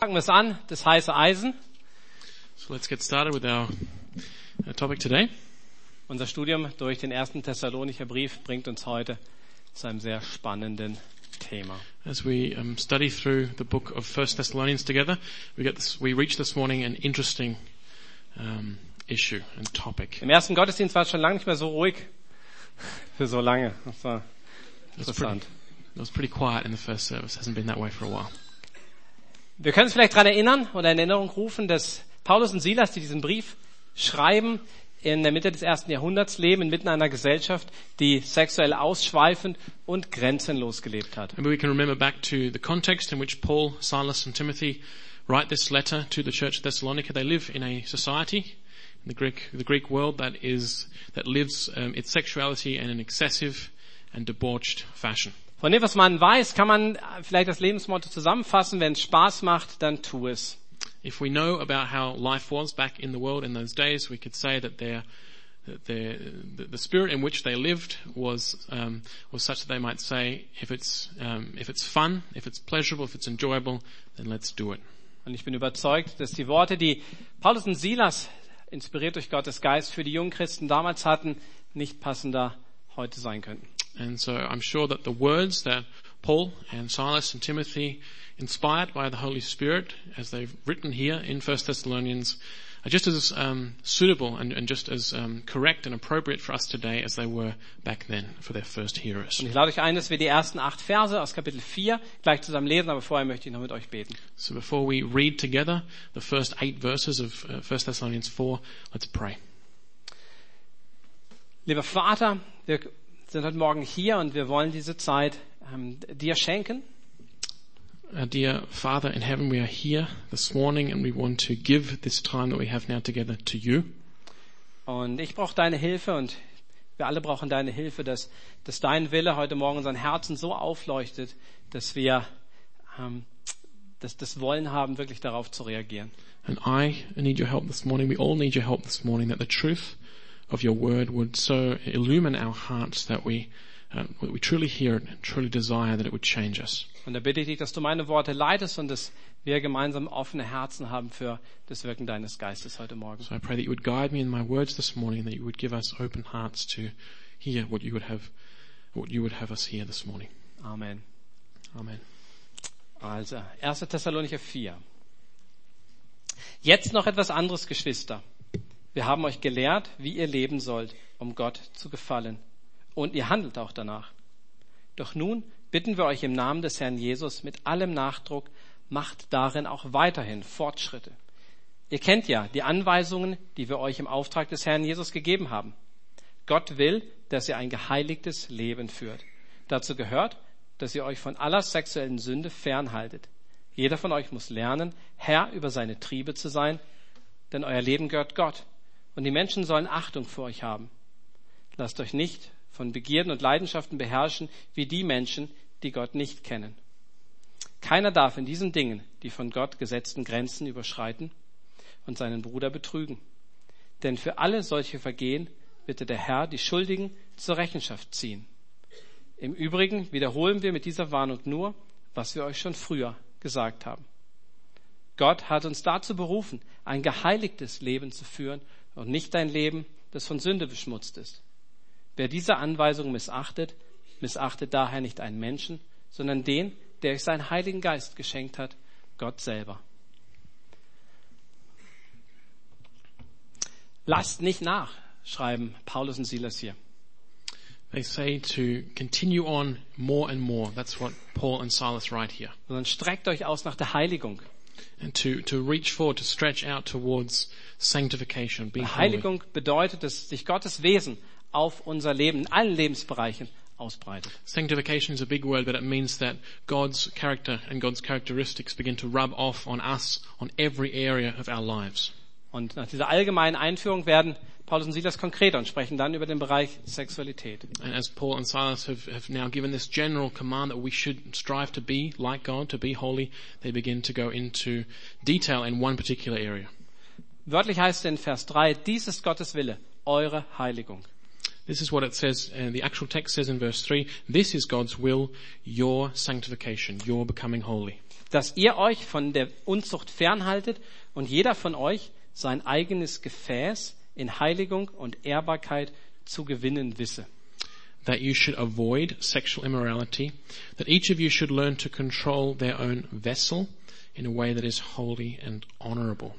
Fangen wir es an, das heiße Eisen. So let's get started with our topic today. Unser Studium durch den ersten Thessalonicher Brief bringt uns heute zu einem sehr spannenden Thema. As we um, study through the book of First Thessalonians together, we get this, we reach this morning an interesting um, issue and topic. Im ersten Gottesdienst war es schon lange nicht mehr so ruhig. Für so lange. Das war It was, pretty, interessant. it was pretty quiet in the first service. Hasn't been that way for a while. Wir können uns vielleicht daran erinnern oder in Erinnerung rufen, dass Paulus und Silas, die diesen Brief schreiben, in der Mitte des ersten Jahrhunderts leben, inmitten einer Gesellschaft, die sexuell ausschweifend und grenzenlos gelebt hat. Maybe we can remember back to the context in which Paul, Silas, and Timothy write this letter to the church of Thessalonica. They live in a society in the Greek, the Greek world that is that lives um, its sexuality in an excessive and debauched fashion. Von dem, was man weiß, kann man vielleicht das Lebensmotto zusammenfassen, wenn es Spaß macht, dann tu es. If we know about how life was back in the world in those days, we could say that their, their, the, the spirit in which they lived was um, was such that they might say, if it's um, if it's fun, if it's pleasurable, if it's enjoyable, then let's do it. Und ich bin überzeugt, dass die Worte, die Paulus und Silas, inspiriert durch Gottes Geist, für die jungen Christen damals hatten, nicht passender heute sein könnten. And so I'm sure that the words that Paul and Silas and Timothy, inspired by the Holy Spirit, as they've written here in First Thessalonians, are just as um, suitable and, and just as um, correct and appropriate for us today as they were back then for their first hearers. Und ich lade euch ein, dass wir die ersten acht Verse aus Kapitel 4 gleich zusammen lesen, aber vorher möchte ich noch mit euch beten. So before we read together the first eight verses of uh, 1 Thessalonians 4, let's pray. Lieber Vater, wir sind heute Morgen hier und wir wollen diese Zeit ähm, dir schenken. Uh, dear Father in heaven, we are here this morning and we want to give this time that we have now together to you. Und ich brauche deine Hilfe und wir alle brauchen deine Hilfe, dass, dass dein Wille heute Morgen unseren Herzen so aufleuchtet, dass wir ähm, das, das Wollen haben, wirklich darauf zu reagieren. And I need your help this morning. We all need your help this morning that the truth of your word would so illumine our hearts that we, uh, we truly hear it and truly desire that it would change us. Und da bitte ich dich, dass du meine Worte leitest und dass wir gemeinsam offene Herzen haben für das Wirken deines Geistes heute Morgen. So I pray that you would guide me in my words this morning, that you would give us open hearts to hear what you would have, what you would have us hear this morning. Amen. Amen. Also, 1. Thessalonicher 4. Jetzt noch etwas anderes, Geschwister. Wir haben euch gelehrt, wie ihr leben sollt, um Gott zu gefallen. Und ihr handelt auch danach. Doch nun bitten wir euch im Namen des Herrn Jesus mit allem Nachdruck, macht darin auch weiterhin Fortschritte. Ihr kennt ja die Anweisungen, die wir euch im Auftrag des Herrn Jesus gegeben haben. Gott will, dass ihr ein geheiligtes Leben führt. Dazu gehört, dass ihr euch von aller sexuellen Sünde fernhaltet. Jeder von euch muss lernen, Herr über seine Triebe zu sein, denn euer Leben gehört Gott. Und die Menschen sollen Achtung vor euch haben. Lasst euch nicht von Begierden und Leidenschaften beherrschen wie die Menschen, die Gott nicht kennen. Keiner darf in diesen Dingen die von Gott gesetzten Grenzen überschreiten und seinen Bruder betrügen. Denn für alle solche Vergehen wird der Herr die Schuldigen zur Rechenschaft ziehen. Im Übrigen wiederholen wir mit dieser Warnung nur, was wir euch schon früher gesagt haben. Gott hat uns dazu berufen, ein geheiligtes Leben zu führen und nicht ein Leben, das von Sünde beschmutzt ist. Wer diese Anweisung missachtet, missachtet daher nicht einen Menschen, sondern den, der euch seinen Heiligen Geist geschenkt hat, Gott selber. Lasst nicht nach, schreiben Paulus und Silas hier. They say to continue on more and more. That's what Paul and Silas write here. Sondern streckt euch aus nach der Heiligung. And to, to reach forward, to stretch out towards sanctification, being. Heiligung bedeutet, dass sich Gottes Wesen auf unser Leben in allen Lebensbereichen ausbreitet. Sanctification is a big word, but it means that God's character and God's characteristics begin to rub off on us on every area of our lives. Und nach dieser allgemeinen Einführung werden Paulus und Silas konkreter und sprechen dann über den Bereich Sexualität. And as Paul and Silas have, have now given this general command that we should strive to be like God, to be holy, they begin to go into detail in one particular area. Wörtlich heißt es in Vers 3, dies ist Gottes Wille, eure Heiligung. This is what it says, uh, the actual text says in verse 3, this is God's will, your sanctification, your becoming holy. dass ihr euch von der Unzucht fernhaltet und jeder von euch sein eigenes Gefäß in Heiligung und Ehrbarkeit zu gewinnen wisse. that you should avoid sexual immorality, that each of you should learn to control their own vessel in a way that is holy and honorable.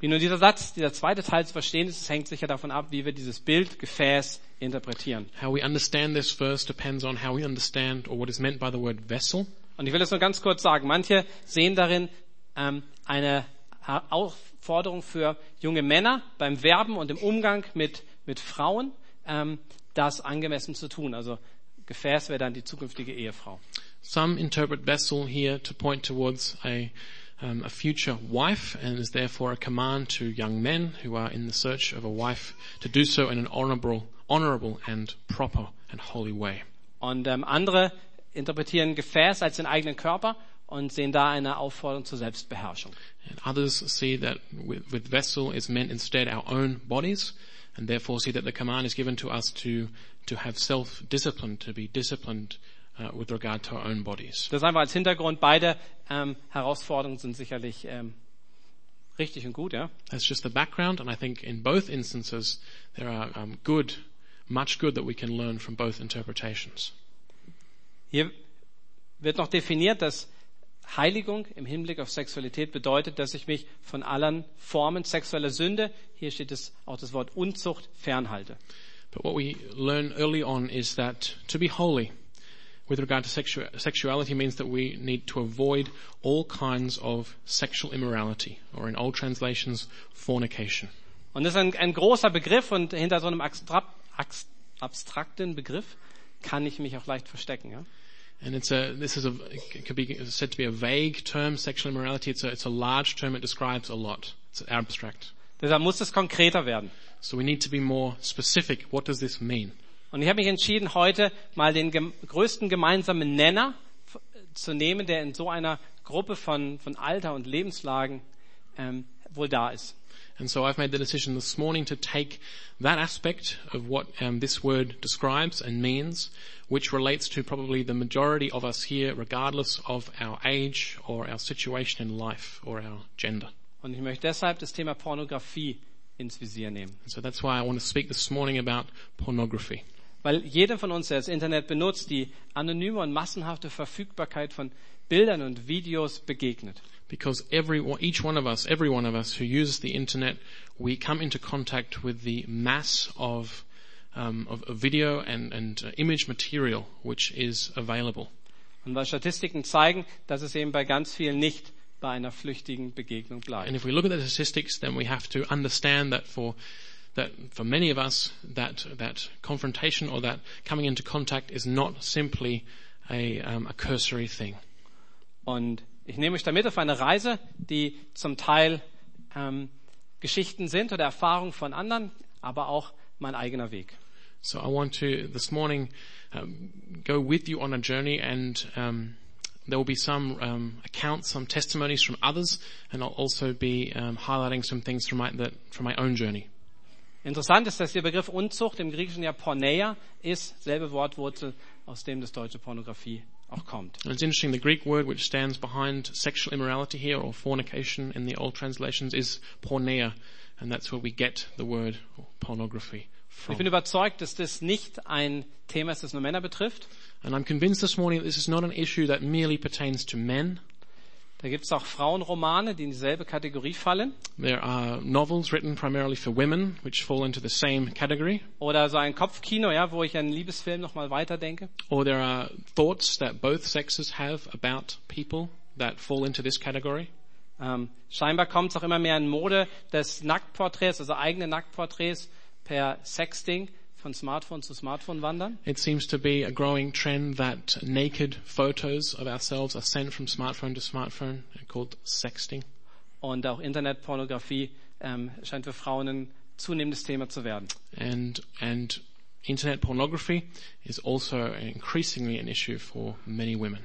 Wie nun dieser Satz, dieser zweite Teil zu verstehen ist, hängt sicher davon ab, wie wir dieses Bild, Gefäß interpretieren. How we understand this verse depends on how we understand or what is meant by the word vessel. Und ich will das nur ganz kurz sagen. Manche sehen darin ähm, eine Aufforderung für junge Männer beim Werben und im Umgang mit, mit Frauen, ähm, das angemessen zu tun. Also Gefäß wäre dann die zukünftige Ehefrau. Some interpret vessel here to point towards a, um, a future wife and is therefore a command to young men who are in the search of a wife to do so in an honorable, honorable and proper and holy way. Und ähm, andere interpretieren Gefäß als den eigenen Körper und sehen da eine Aufforderung zur Selbstbeherrschung. And others see that with, with vessel is meant instead our own bodies and therefore see that the command is given to us to, to have self-discipline, to be disciplined uh, with regard to our own bodies. Das einfach als Hintergrund. Beide ähm, Herausforderungen sind sicherlich ähm, richtig und gut, ja. That's just the background and I think in both instances there are um, good, much good that we can learn from both interpretations. Hier wird noch definiert, dass Heiligung im Hinblick auf Sexualität bedeutet, dass ich mich von allen Formen sexueller Sünde, hier steht es auch das Wort Unzucht, fernhalte. But what we learn early on is that to be holy with regard to sexu- sexuality means that we need to avoid all kinds of sexual immorality, or in old translations, fornication. Und das ist ein, ein großer Begriff und hinter so einem abstra abs- abstrakten Begriff kann ich mich auch leicht verstecken. Ja? And it's a, this is a, it could be said to be a vague term, sexual immorality. It's a, it's a large term. It describes a lot. It's abstract. Deshalb muss es konkreter werden. So we need to be more specific. What does this mean? Und ich habe mich entschieden, heute mal den gem größten gemeinsamen Nenner zu nehmen, der in so einer Gruppe von, von Alter und Lebenslagen ähm, wohl da ist. And so I've made the decision this morning to take that aspect of what um, this word describes and means, which relates to probably the majority of us here, regardless of our age or our situation in life or our gender. Und ich möchte deshalb das Thema Pornografie ins Visier nehmen. And so that's why I want to speak this morning about pornography. Weil jeder von uns, der das Internet benutzt, die anonyme und massenhafte Verfügbarkeit von Bildern und Videos begegnet. Because every, each one of us, every one of us who uses the internet, we come into contact with the mass of, um, of, of video and, and uh, image material which is available. Und weil Statistiken zeigen, dass es eben bei ganz vielen nicht bei einer flüchtigen Begegnung And if we look at the statistics, then we have to understand that for that for many of us, that that confrontation or that coming into contact is not simply a, um, a cursory thing. Und ich nehme euch damit auf eine Reise, die zum Teil ähm, Geschichten sind oder Erfahrungen von anderen, aber auch mein eigener Weg. So I want to this morning um, go with you on a journey, and um, there will be some um, accounts, some testimonies from others, and I'll also be highlighting some things from my that from my own journey. Interessant ist, dass der Begriff Unzucht im Griechischen ja Porneia ist, selbe Wortwurzel, aus dem das deutsche Pornografie kommt. And it's interesting, the Greek word which stands behind sexual immorality here or fornication in the old translations is porneia, and that's where we get the word pornography Ich bin from. überzeugt, dass das nicht ein Thema ist, das nur Männer betrifft. And I'm convinced this morning that this is not an issue that merely pertains to men. Da gibt es auch Frauenromane, die in dieselbe Kategorie fallen. There are novels written primarily for women which fall into the same category. Oder so ein Kopfkino, ja, wo ich einen Liebesfilm nochmal weiterdenke. Or there are thoughts that both sexes have about people that fall into this category. Ähm, scheinbar kommt es auch immer mehr in Mode des Nacktporträts, also eigene Nacktporträts per Sexting von Smartphone zu Smartphone wandern. It seems to be a growing trend that naked photos of ourselves are sent from smartphone to smartphone, called sexting. Und auch Internetpornografie ähm, scheint für Frauen ein zunehmendes Thema zu werden. And, and internet pornography is also increasingly an issue for many women.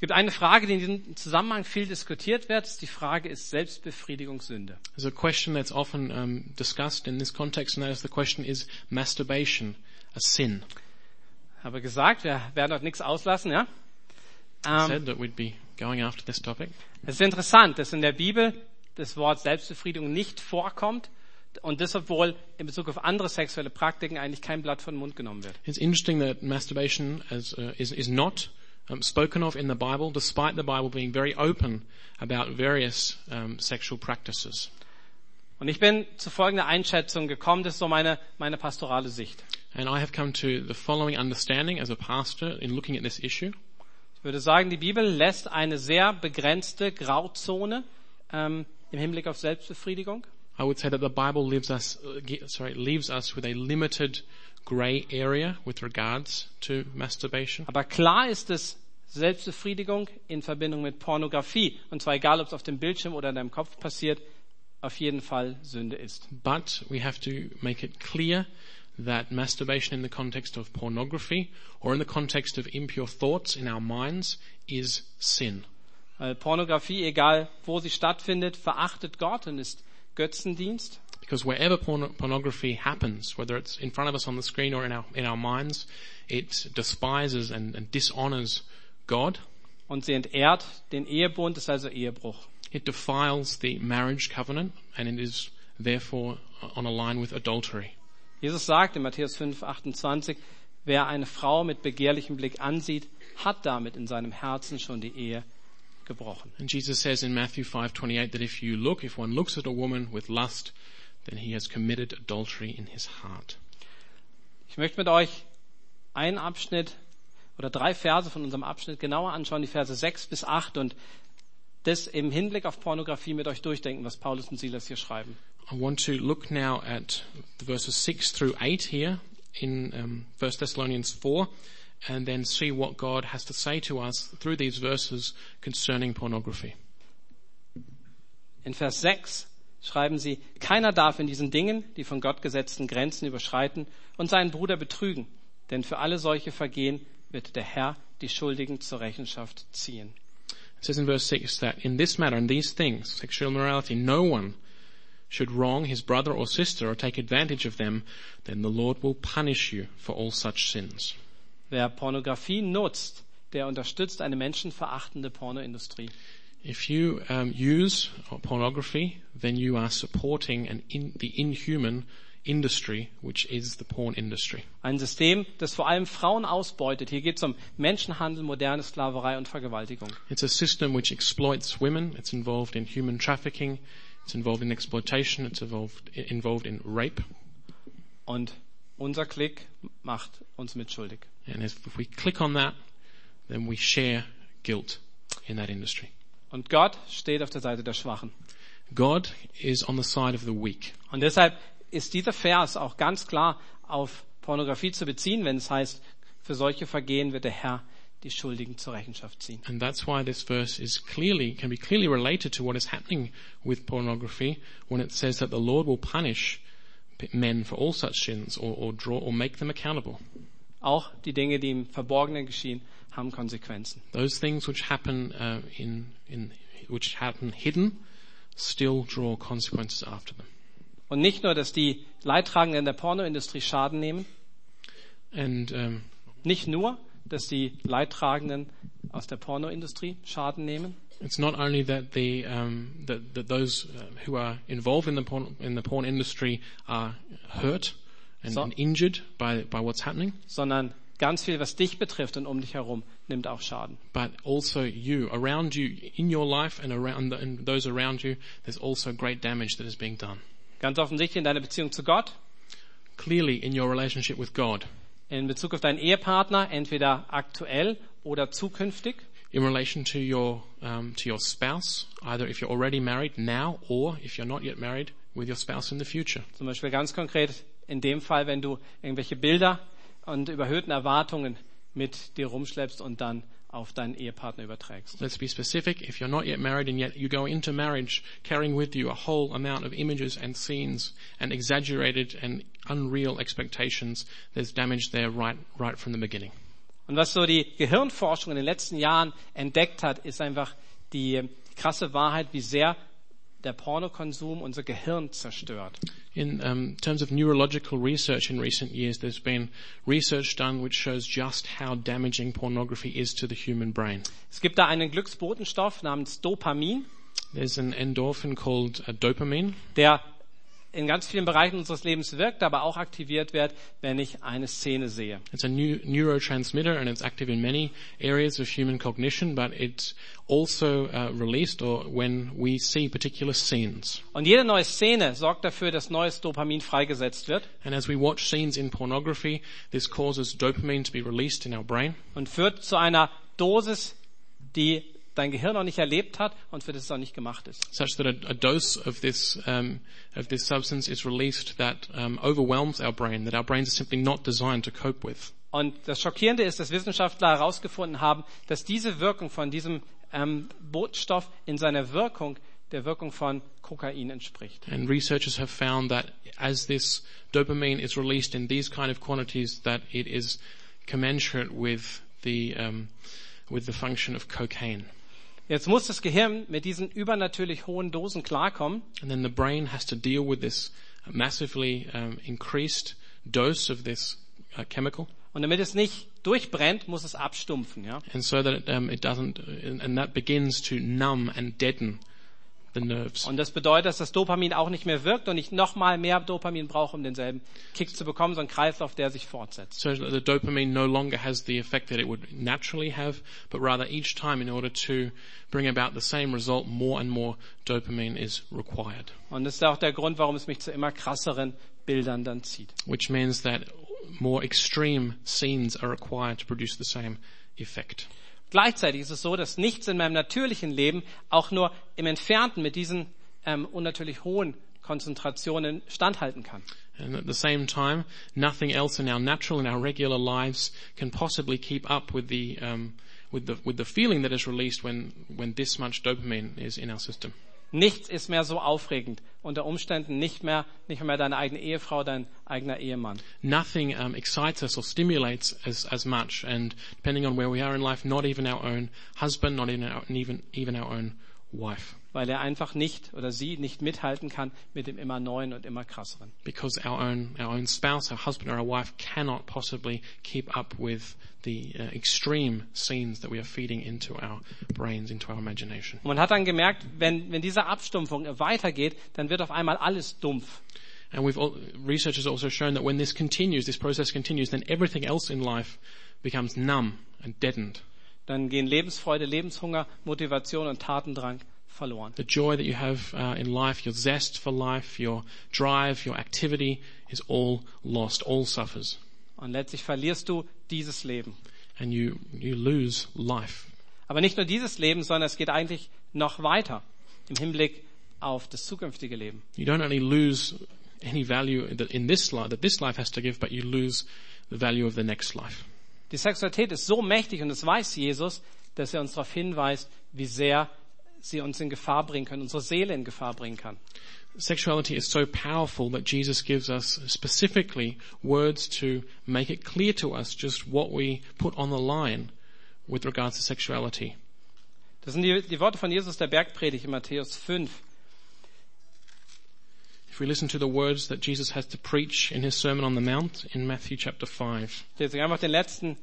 Es gibt eine Frage, die in diesem Zusammenhang viel diskutiert wird. Die Frage ist Selbstbefriedigung Sünde. There's a question that's often um, discussed in this context, and that is the question, is masturbation a sin? Habe gesagt, wir werden heute nichts auslassen, ja? Ähm, said that we'd be going after this topic. Es ist interessant, dass in der Bibel das Wort Selbstbefriedigung nicht vorkommt und das, obwohl in Bezug auf andere sexuelle Praktiken eigentlich kein Blatt von den Mund genommen wird. It's interesting that masturbation as, uh, is, is not um, spoken of in the Bible, despite the Bible being very open about various um, sexual practices. Und ich bin zu folgender Einschätzung gekommen, das ist so meine, meine pastorale Sicht. And I have come to the following understanding as a pastor in looking at this issue. Ich würde sagen, die Bibel lässt eine sehr begrenzte Grauzone ähm, im Hinblick auf Selbstbefriedigung. I would say that the Bible leaves us, uh, sorry, leaves us with a limited grey area with regards to masturbation. Aber klar ist es Selbstbefriedigung in Verbindung mit Pornografie. Und zwar egal, ob es auf dem Bildschirm oder in deinem Kopf passiert, auf jeden Fall Sünde ist. But we have to make it clear that masturbation in the context of pornography or in the context of impure thoughts in our minds is sin. Weil Pornografie, egal wo sie stattfindet, verachtet Gott und ist Götzendienst. Because wherever porn- pornography happens, whether it's in front of us on the screen or in our, in our minds, it despises and, and dishonors God. Und sie entehrt den Ehebund, ist also Ehebruch. It defiles the marriage covenant and it is therefore on a line with adultery. Jesus sagt in Matthäus 5, 28, wer eine Frau mit begehrlichem Blick ansieht, hat damit in seinem Herzen schon die Ehe gebrochen. And Jesus says in Matthew 5:28 that if you look, if one looks at a woman with lust, then he has committed adultery in his heart. Ich möchte mit euch einen Abschnitt oder drei Verse von unserem Abschnitt genauer anschauen, die Verse 6 bis 8 und das im Hinblick auf Pornografie mit euch durchdenken, was Paulus und Silas hier schreiben. I want to look now at the verses 6 through 8 here in um, 1 Thessalonians 4 and then see what God has to say to us through these verses concerning pornography. In Vers 6 schreiben sie, keiner darf in diesen Dingen die von Gott gesetzten Grenzen überschreiten und seinen Bruder betrügen, denn für alle solche Vergehen wird der Herr die Schuldigen zur Rechenschaft ziehen. It says in verse 6 that in this matter, in these things, sexual immorality, no one should wrong his brother or sister or take advantage of them, then the Lord will punish you for all such sins. Wer Pornografie nutzt, der unterstützt eine menschenverachtende Pornoindustrie. If you um, use pornography, then you are supporting an in, the inhuman industry, which is the porn industry. Ein System, das vor allem Frauen ausbeutet. Hier geht es um Menschenhandel, moderne Sklaverei und Vergewaltigung. It's a system which exploits women. It's involved in human trafficking. It's involved in exploitation. It's involved involved in rape. Und unser Klick macht uns mitschuldig. And if, we click on that, then we share guilt in that industry. Und Gott steht auf der Seite der Schwachen. God is on the side of the weak. Und deshalb ist dieser Vers auch ganz klar auf Pornografie zu beziehen, wenn es heißt, für solche Vergehen wird der Herr die Schuldigen zur Rechenschaft ziehen. And that's why this verse is clearly, can be clearly related to what is happening with pornography when it says that the Lord will punish men for all such sins or, or draw or make them accountable. Auch die Dinge, die im Verborgenen geschehen, haben Konsequenzen. Those things which happen uh, in, in, which happen hidden still draw consequences after them. Und nicht nur, dass die Leidtragenden der Pornoindustrie Schaden nehmen, And um, nicht nur, dass die Leidtragenden aus der Pornoindustrie Schaden nehmen, it's not only that the um, that, that those uh, who are involved in the porn in the porn industry are hurt and, So- and injured by by what's happening, sondern ganz viel, was dich betrifft und um dich herum, nimmt auch Schaden. but also you around you in your life and around the, and those around you. There's also great damage that is being done. Ganz offensichtlich in deiner Beziehung zu Gott, Clearly, in your relationship with God, in Bezug auf deinen Ehepartner, entweder aktuell oder zukünftig, in relation to your um, to your spouse, either if you're already married now or if you're not yet married with your spouse in the future. Zum Beispiel ganz konkret in dem Fall, wenn du irgendwelche Bilder und überhöhten Erwartungen mit dir rumschleppst und dann auf deinen Ehepartner überträgst. Let's be specific. If you're not yet married and yet you go into marriage carrying with you a whole amount of images and scenes and exaggerated and unreal expectations, there's damage there right, right from the beginning. Und was so die Gehirnforschung in den letzten Jahren entdeckt hat, ist einfach die krasse Wahrheit, wie sehr der Pornokonsum unser Gehirn zerstört. In um, terms of neurological research in recent years, there's been research done which shows just how damaging pornography is to the human brain. Es gibt da einen Glücksbotenstoff namens Dopamin, There's an endorphin called uh, dopamine, der in ganz vielen Bereichen unseres Lebens wirkt, aber auch aktiviert wird, wenn ich eine Szene sehe. It's a new neurotransmitter and it's active in many areas of human cognition, but it's also uh, released or when we see particular scenes. Und jede neue Szene sorgt dafür, dass neues Dopamin freigesetzt wird And as we watch scenes in pornography, this causes dopamine to be released in our brain und führt zu einer Dosis, die dein Gehirn noch nicht erlebt hat und für das es auch nicht gemacht ist. such that a, a dose of this, um, of this substance is released that um, overwhelms our brain, that our brains are simply not designed to cope with. Und das Schockierende ist, dass Wissenschaftler herausgefunden haben, dass diese Wirkung von diesem ähm, Botenstoff in seiner Wirkung der Wirkung von Kokain entspricht. And researchers have found that as this dopamine is released in these kind of quantities, that it is commensurate with the, um, with the function of cocaine. Jetzt muss das Gehirn mit diesen übernatürlich hohen Dosen klarkommen And then the brain has to deal with this massively um, increased dose of this uh, chemical. und damit es nicht durchbrennt, muss es abstumpfen. Ja? And so that it, um, it doesn't, and, and that begins to numb and deaden the nerves. Und das bedeutet, dass das Dopamin auch nicht mehr wirkt und ich nochmal mehr Dopamin brauche, um denselben Kick zu bekommen, so ein Kreislauf, der sich fortsetzt. So the dopamine no longer has the effect that it would naturally have, but rather each time in order to bring about the same result, more and more dopamine is required. Und das ist auch der Grund, warum es mich zu immer krasseren Bildern dann zieht. Which means that more extreme scenes are required to produce the same effect. Gleichzeitig ist es so, dass nichts in meinem natürlichen Leben auch nur im Entfernten mit diesen ähm, unnatürlich hohen Konzentrationen standhalten kann. And at the same time, nothing else in our natural and our regular lives can possibly keep up with the, um, with the, with the feeling that is released when, when this much dopamine is in our system. Nichts ist mehr so aufregend. Unter Umständen nicht mehr, nicht mehr deine eigene Ehefrau, dein eigener Ehemann. Nothing um, excites us or stimulates as, as much, and depending on where we are in life, not even our own husband, not even our, even, even our own wife. Weil er einfach nicht oder sie nicht mithalten kann mit dem immer neuen und immer krasseren. Because our own, our own spouse, our husband or our wife cannot possibly keep up with the uh, extreme scenes that we are feeding into our brains, into our imagination. Und man hat dann gemerkt, wenn, wenn diese Abstumpfung weitergeht, dann wird auf einmal alles dumpf. And we've al- research has also shown that when this continues, this process continues, then everything else in life becomes numb and deadened. Dann gehen Lebensfreude, Lebenshunger, Motivation und Tatendrang verloren. The joy that you have uh, in life, your zest for life, your drive, your activity is all lost, all suffers. Und letztlich verlierst du dieses Leben. And you, you lose life. Aber nicht nur dieses Leben, sondern es geht eigentlich noch weiter im Hinblick auf das zukünftige Leben. You don't only lose any value in this life, that this life has to give, but you lose the value of the next life. Die Sexualität ist so mächtig und das weiß Jesus, dass er uns darauf hinweist, wie sehr sie uns in Gefahr bringen können, unsere Seele in Gefahr bringen kann. Sexuality is so powerful that Jesus gives us specifically words to make it clear to us just what we put on the line with regards to sexuality. Das sind die, die Worte von Jesus der Bergpredigt in Matthäus 5. If we listen to the words that Jesus has to preach in his Sermon on the Mount in Matthew chapter 5, Ich lese einfach den letzten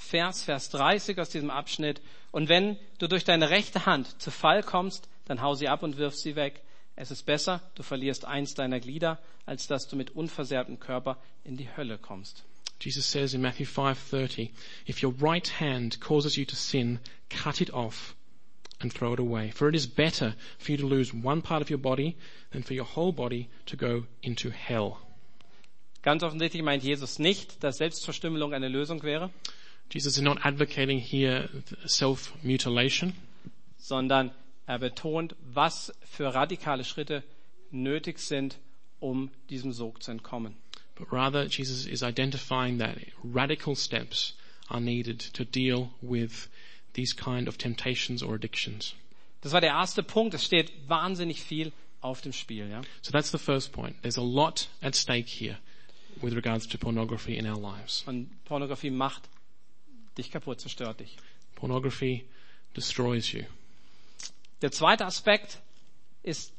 Vers, Vers 30 aus diesem Abschnitt. Und wenn du durch deine rechte Hand zu Fall kommst, dann hau sie ab und wirf sie weg. Es ist besser, du verlierst eins deiner Glieder, als dass du mit unversehrtem Körper in die Hölle kommst. Jesus says in Matthew 5:30, if your right hand causes you to sin, cut it off and throw it away. For it is better for you to lose one part of your body than for your whole body to go into hell. Ganz offensichtlich meint Jesus nicht, dass Selbstverstümmelung eine Lösung wäre, Jesus is not advocating here self-mutilation, sondern er betont, was für radikale Schritte nötig sind, um diesem Sog zu entkommen. but rather Jesus is identifying that radical steps are needed to deal with these kind of temptations or addictions. Das war der erste Punkt. Es steht wahnsinnig viel auf dem Spiel. Ja? So that's the first point. There's a lot at stake here with regards to pornography in our lives. Und Pornografie macht dich kaputt, zerstört dich. Pornography destroys you. Der zweite Aspekt ist,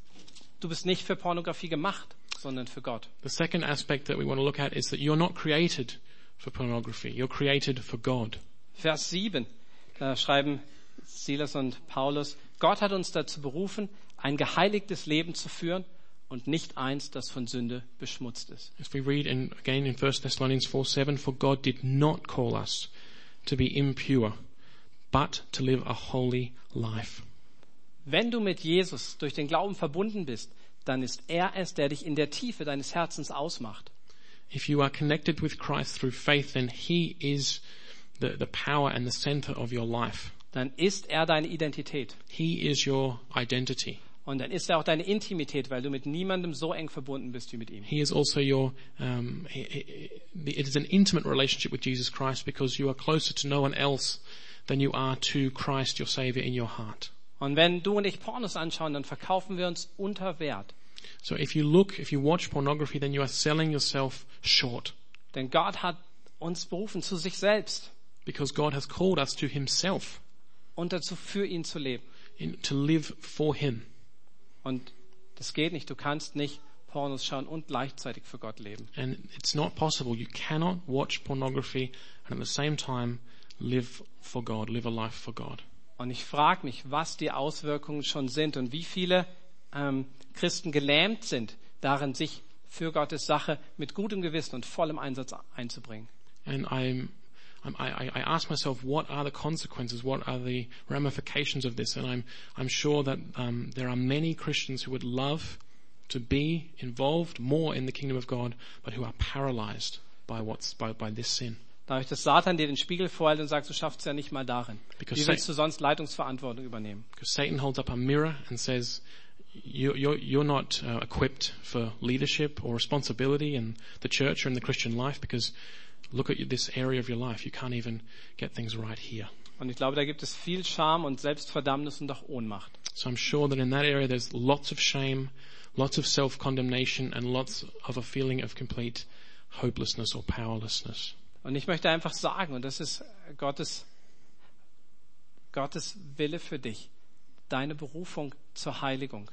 du bist nicht für Pornografie gemacht. sondern für Gott. The second aspect that we want to look at is that you're not created for pornography. You're created for God. Vers 7, da schreiben Silas und Paulus, Gott hat uns dazu berufen, ein geheiligtes Leben zu führen und nicht eins, das von Sünde beschmutzt ist. As we read in, again in 1 Thessalonians 4 7, for God did not call us to be impure, but to live a holy life. Wenn du mit Jesus durch den Glauben verbunden bist, dann ist er es, der dich in der Tiefe deines Herzens ausmacht. If you are connected with Christ through faith, then He is the, the power and the center of your life. Dann ist er deine Identität. He is your identity. Und dann ist er auch deine Intimität, weil du mit niemandem so eng verbunden bist wie mit ihm. He is also your, um, he- he- it is an intimate relationship with Jesus Christ because you are closer to no one else than you are to Christ, your Savior, in your heart. Und wenn du und ich Pornos anschauen, dann verkaufen wir uns unter Wert. So if you look, if you watch pornography, then you are selling yourself short Denn Gott hat uns berufen zu sich selbst because God has called us to Himself und dazu für ihn zu leben. in, to live for Him. Und das geht nicht. Du kannst nicht Pornos schauen und gleichzeitig für Gott leben. And it's not possible. You cannot watch pornography and at the same time live for God, live a life for God. Und ich frage mich, was die Auswirkungen schon sind und wie viele ähm, Christen gelähmt sind, darin sich für Gottes Sache mit gutem Gewissen und vollem Einsatz einzubringen. And I'm, I, I ask myself, what are the consequences? What are the ramifications of this? And I'm, I'm sure that um, there are many Christians who would love to be involved more in the kingdom of God, but who are paralyzed by what's by, by this sin. Dadurch, dass Satan dir den Spiegel vorhält und sagt, du schaffst ja nicht mal darin. Because Wie willst du sonst Leitungsverantwortung übernehmen? Because Satan holds up a mirror and says, you, you're, you're not uh, equipped for leadership or responsibility in the church or in the Christian life because look at this area of your life. You can't even get things right here. Und ich glaube, da gibt es viel Scham und Selbstverdammnis und auch Ohnmacht. So I'm sure that in that area there's lots of shame, lots of self-condemnation and lots of a feeling of complete hopelessness or powerlessness. Und ich möchte einfach sagen, und das ist Gottes, Gottes Wille für dich, deine Berufung zur Heiligung.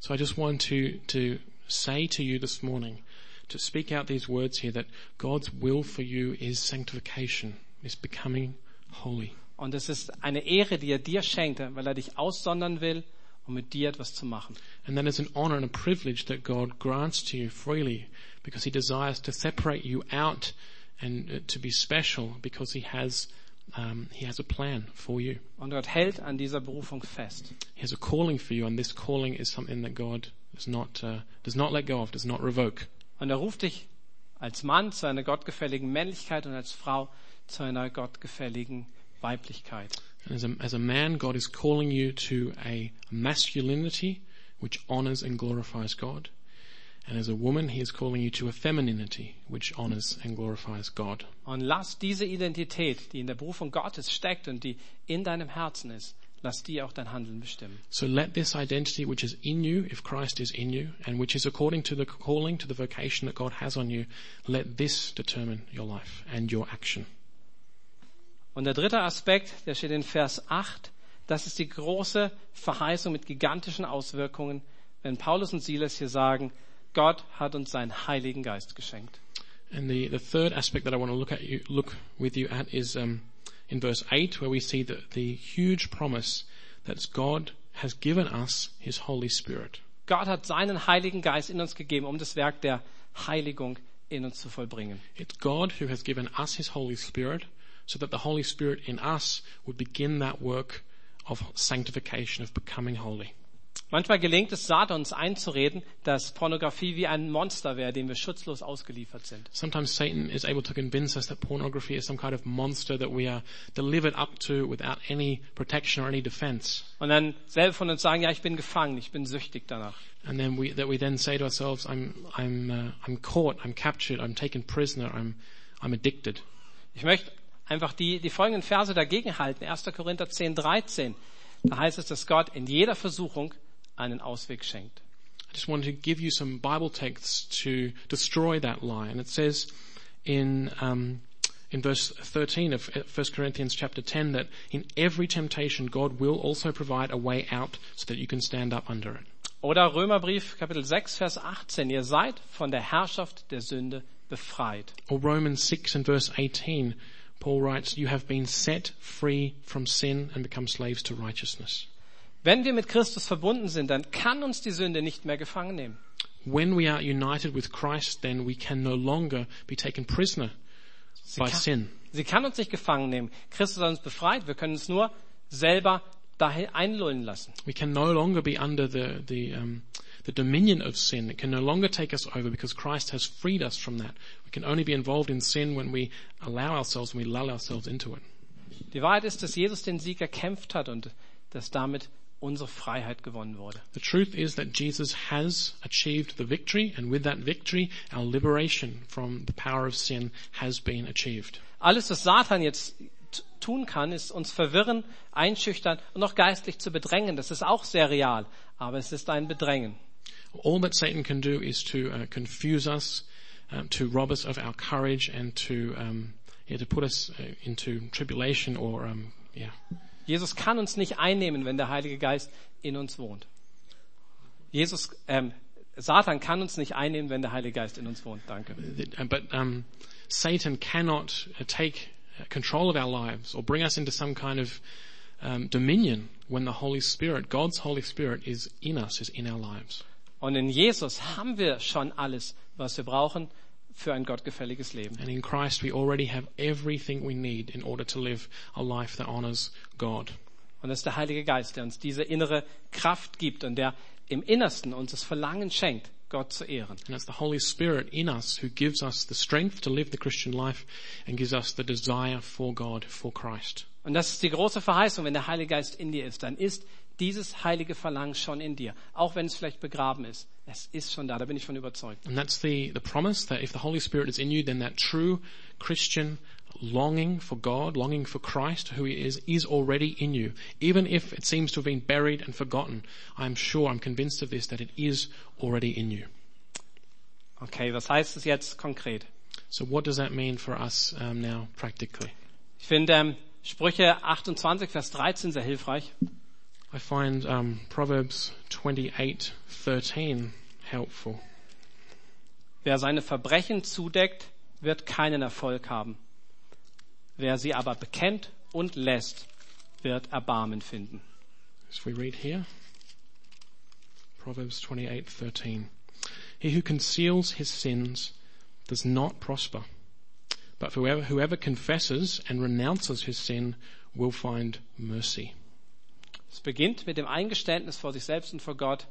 So I just want to, to say to you this morning, to speak out these words here that God's will for you is sanctification, is becoming holy. Und es ist eine Ehre, die er dir schenkt, weil er dich aussondern will, um mit dir etwas zu machen. And that is an honor and a privilege that God grants to you freely because he desires to separate you out and uh, to be special because he has, um, he has a plan for you. Und Gott hält an dieser Berufung fest. He has a calling for you and this calling is something that God does not, uh, does not let go of, does not revoke. Und er ruft dich als Mann zu einer gottgefälligen Männlichkeit und als Frau zu einer gottgefälligen Weiblichkeit. And as a, as a man, God is calling you to a masculinity which honors and glorifies God. And as a woman, he is calling you to a femininity which honors and glorifies God. Und lass diese Identität, die in der Berufung Gottes steckt und die in deinem Herzen ist, lass die auch dein Handeln bestimmen. So let this identity which is in you, if Christ is in you, and which is according to the calling, to the vocation that God has on you, let this determine your life and your action. Und der dritte Aspekt, der steht in Vers 8, das ist die große Verheißung mit gigantischen Auswirkungen, wenn Paulus und Silas hier sagen, Gott hat uns seinen Heiligen Geist geschenkt. And the, the third aspect that I want to look at you, look with you at is um, in verse 8 where we see the, the huge promise that God has given us His Holy Spirit. Gott hat seinen Heiligen Geist in uns gegeben, um das Werk der Heiligung in uns zu vollbringen. It's God who has given us His Holy Spirit so that the Holy Spirit in us would begin that work of sanctification, of becoming holy. Manchmal gelingt es Satan uns einzureden, dass Pornografie wie ein Monster wäre, dem wir schutzlos ausgeliefert sind. Sometimes Satan is able to convince us that pornography is some kind of monster that we are delivered up to without any protection or any defense. Und dann selber von uns sagen, ja, ich bin gefangen, ich bin süchtig danach. And then we, that we then say to ourselves, I'm, I'm, uh, I'm caught, I'm captured, I'm taken prisoner, I'm, I'm addicted. Ich möchte einfach die, die folgenden Verse dagegen halten. 1. Korinther 10, 13. Da heißt es, dass Gott in jeder Versuchung einen Ausweg schenkt. I just wanted to give you some Bible texts to destroy that lie. And it says in, um, in verse 13 of 1 Corinthians chapter 10 that in every temptation God will also provide a way out so that you can stand up under it. Oder Römerbrief Kapitel 6, Vers 18. Ihr seid von der Herrschaft der Sünde befreit. Or Romans 6 and verse 18, Paul writes, you have been set free from sin and become slaves to righteousness. Wenn wir mit Christus verbunden sind, dann kann uns die Sünde nicht mehr gefangen nehmen. When we are united with Christ, then we can no longer be taken prisoner Sie by kann, sin. sie kann uns nicht gefangen nehmen. Christus hat uns befreit. Wir können uns nur selber dahin einlullen lassen. We can no longer be under the, the, um, the dominion of sin. It can no longer take us over because Christ has freed us from that. We can only be involved in sin when we allow ourselves, when we lull ourselves into it. Die Wahrheit ist, dass Jesus den Sieg erkämpft hat und dass damit unsere Freiheit gewonnen wurde. The truth is that Jesus has achieved the victory and with that victory our liberation from the power of sin has been achieved. Alles, was Satan jetzt tun kann, ist uns verwirren, einschüchtern und auch geistlich zu bedrängen. Das ist auch sehr real, aber es ist ein Bedrängen. All that Satan can do is to uh, confuse us, um, to rob us of our courage and to, um, yeah, to put us uh, into tribulation or, um, yeah. Jesus kann uns nicht einnehmen, wenn der Heilige Geist in uns wohnt. Jesus, ähm, Satan kann uns nicht einnehmen, wenn der Heilige Geist in uns wohnt. Danke. Uh, But um, Satan cannot uh, take uh, control of our lives or bring us into some kind of um, dominion when the Holy Spirit, God's Holy Spirit, is in us, is in our lives. Und in Jesus haben wir schon alles, was wir brauchen für ein gottgefälliges Leben. And in Christ, we already have everything we need in order to live a life that honors God. Und es ist der Heilige Geist, der uns diese innere Kraft gibt und der im Innersten uns das Verlangen schenkt, Gott zu ehren. And it's the Holy Spirit in us who gives us the strength to live the Christian life and gives us the desire for God, for Christ. Und das ist die große Verheißung, wenn der Heilige Geist in dir ist, dann ist dieses heilige Verlangen schon in dir, auch wenn es vielleicht begraben ist. Es ist schon da, da bin ich von überzeugt. And that's the, the promise that if the Holy Spirit is in you, then that true Christian longing for God, longing for Christ, who He is, is already in you. Even if it seems to have been buried and forgotten, I'm sure, I'm convinced of this, that it is already in you. Okay, was heißt es jetzt konkret? So what does that mean for us um, now practically? Ich finde ähm, Sprüche 28, Vers 13 sehr hilfreich. I find um, Proverbs 28:13 helpful. Wer seine Verbrechen zudeckt, wird keinen Erfolg haben. Wer sie aber bekennt und lässt, wird Erbarmen finden. As we read here, Proverbs 28:13. He who conceals his sins does not prosper, but whoever, whoever confesses and renounces his sin will find mercy. Es beginnt mit dem Eingeständnis vor sich selbst und vor Gott,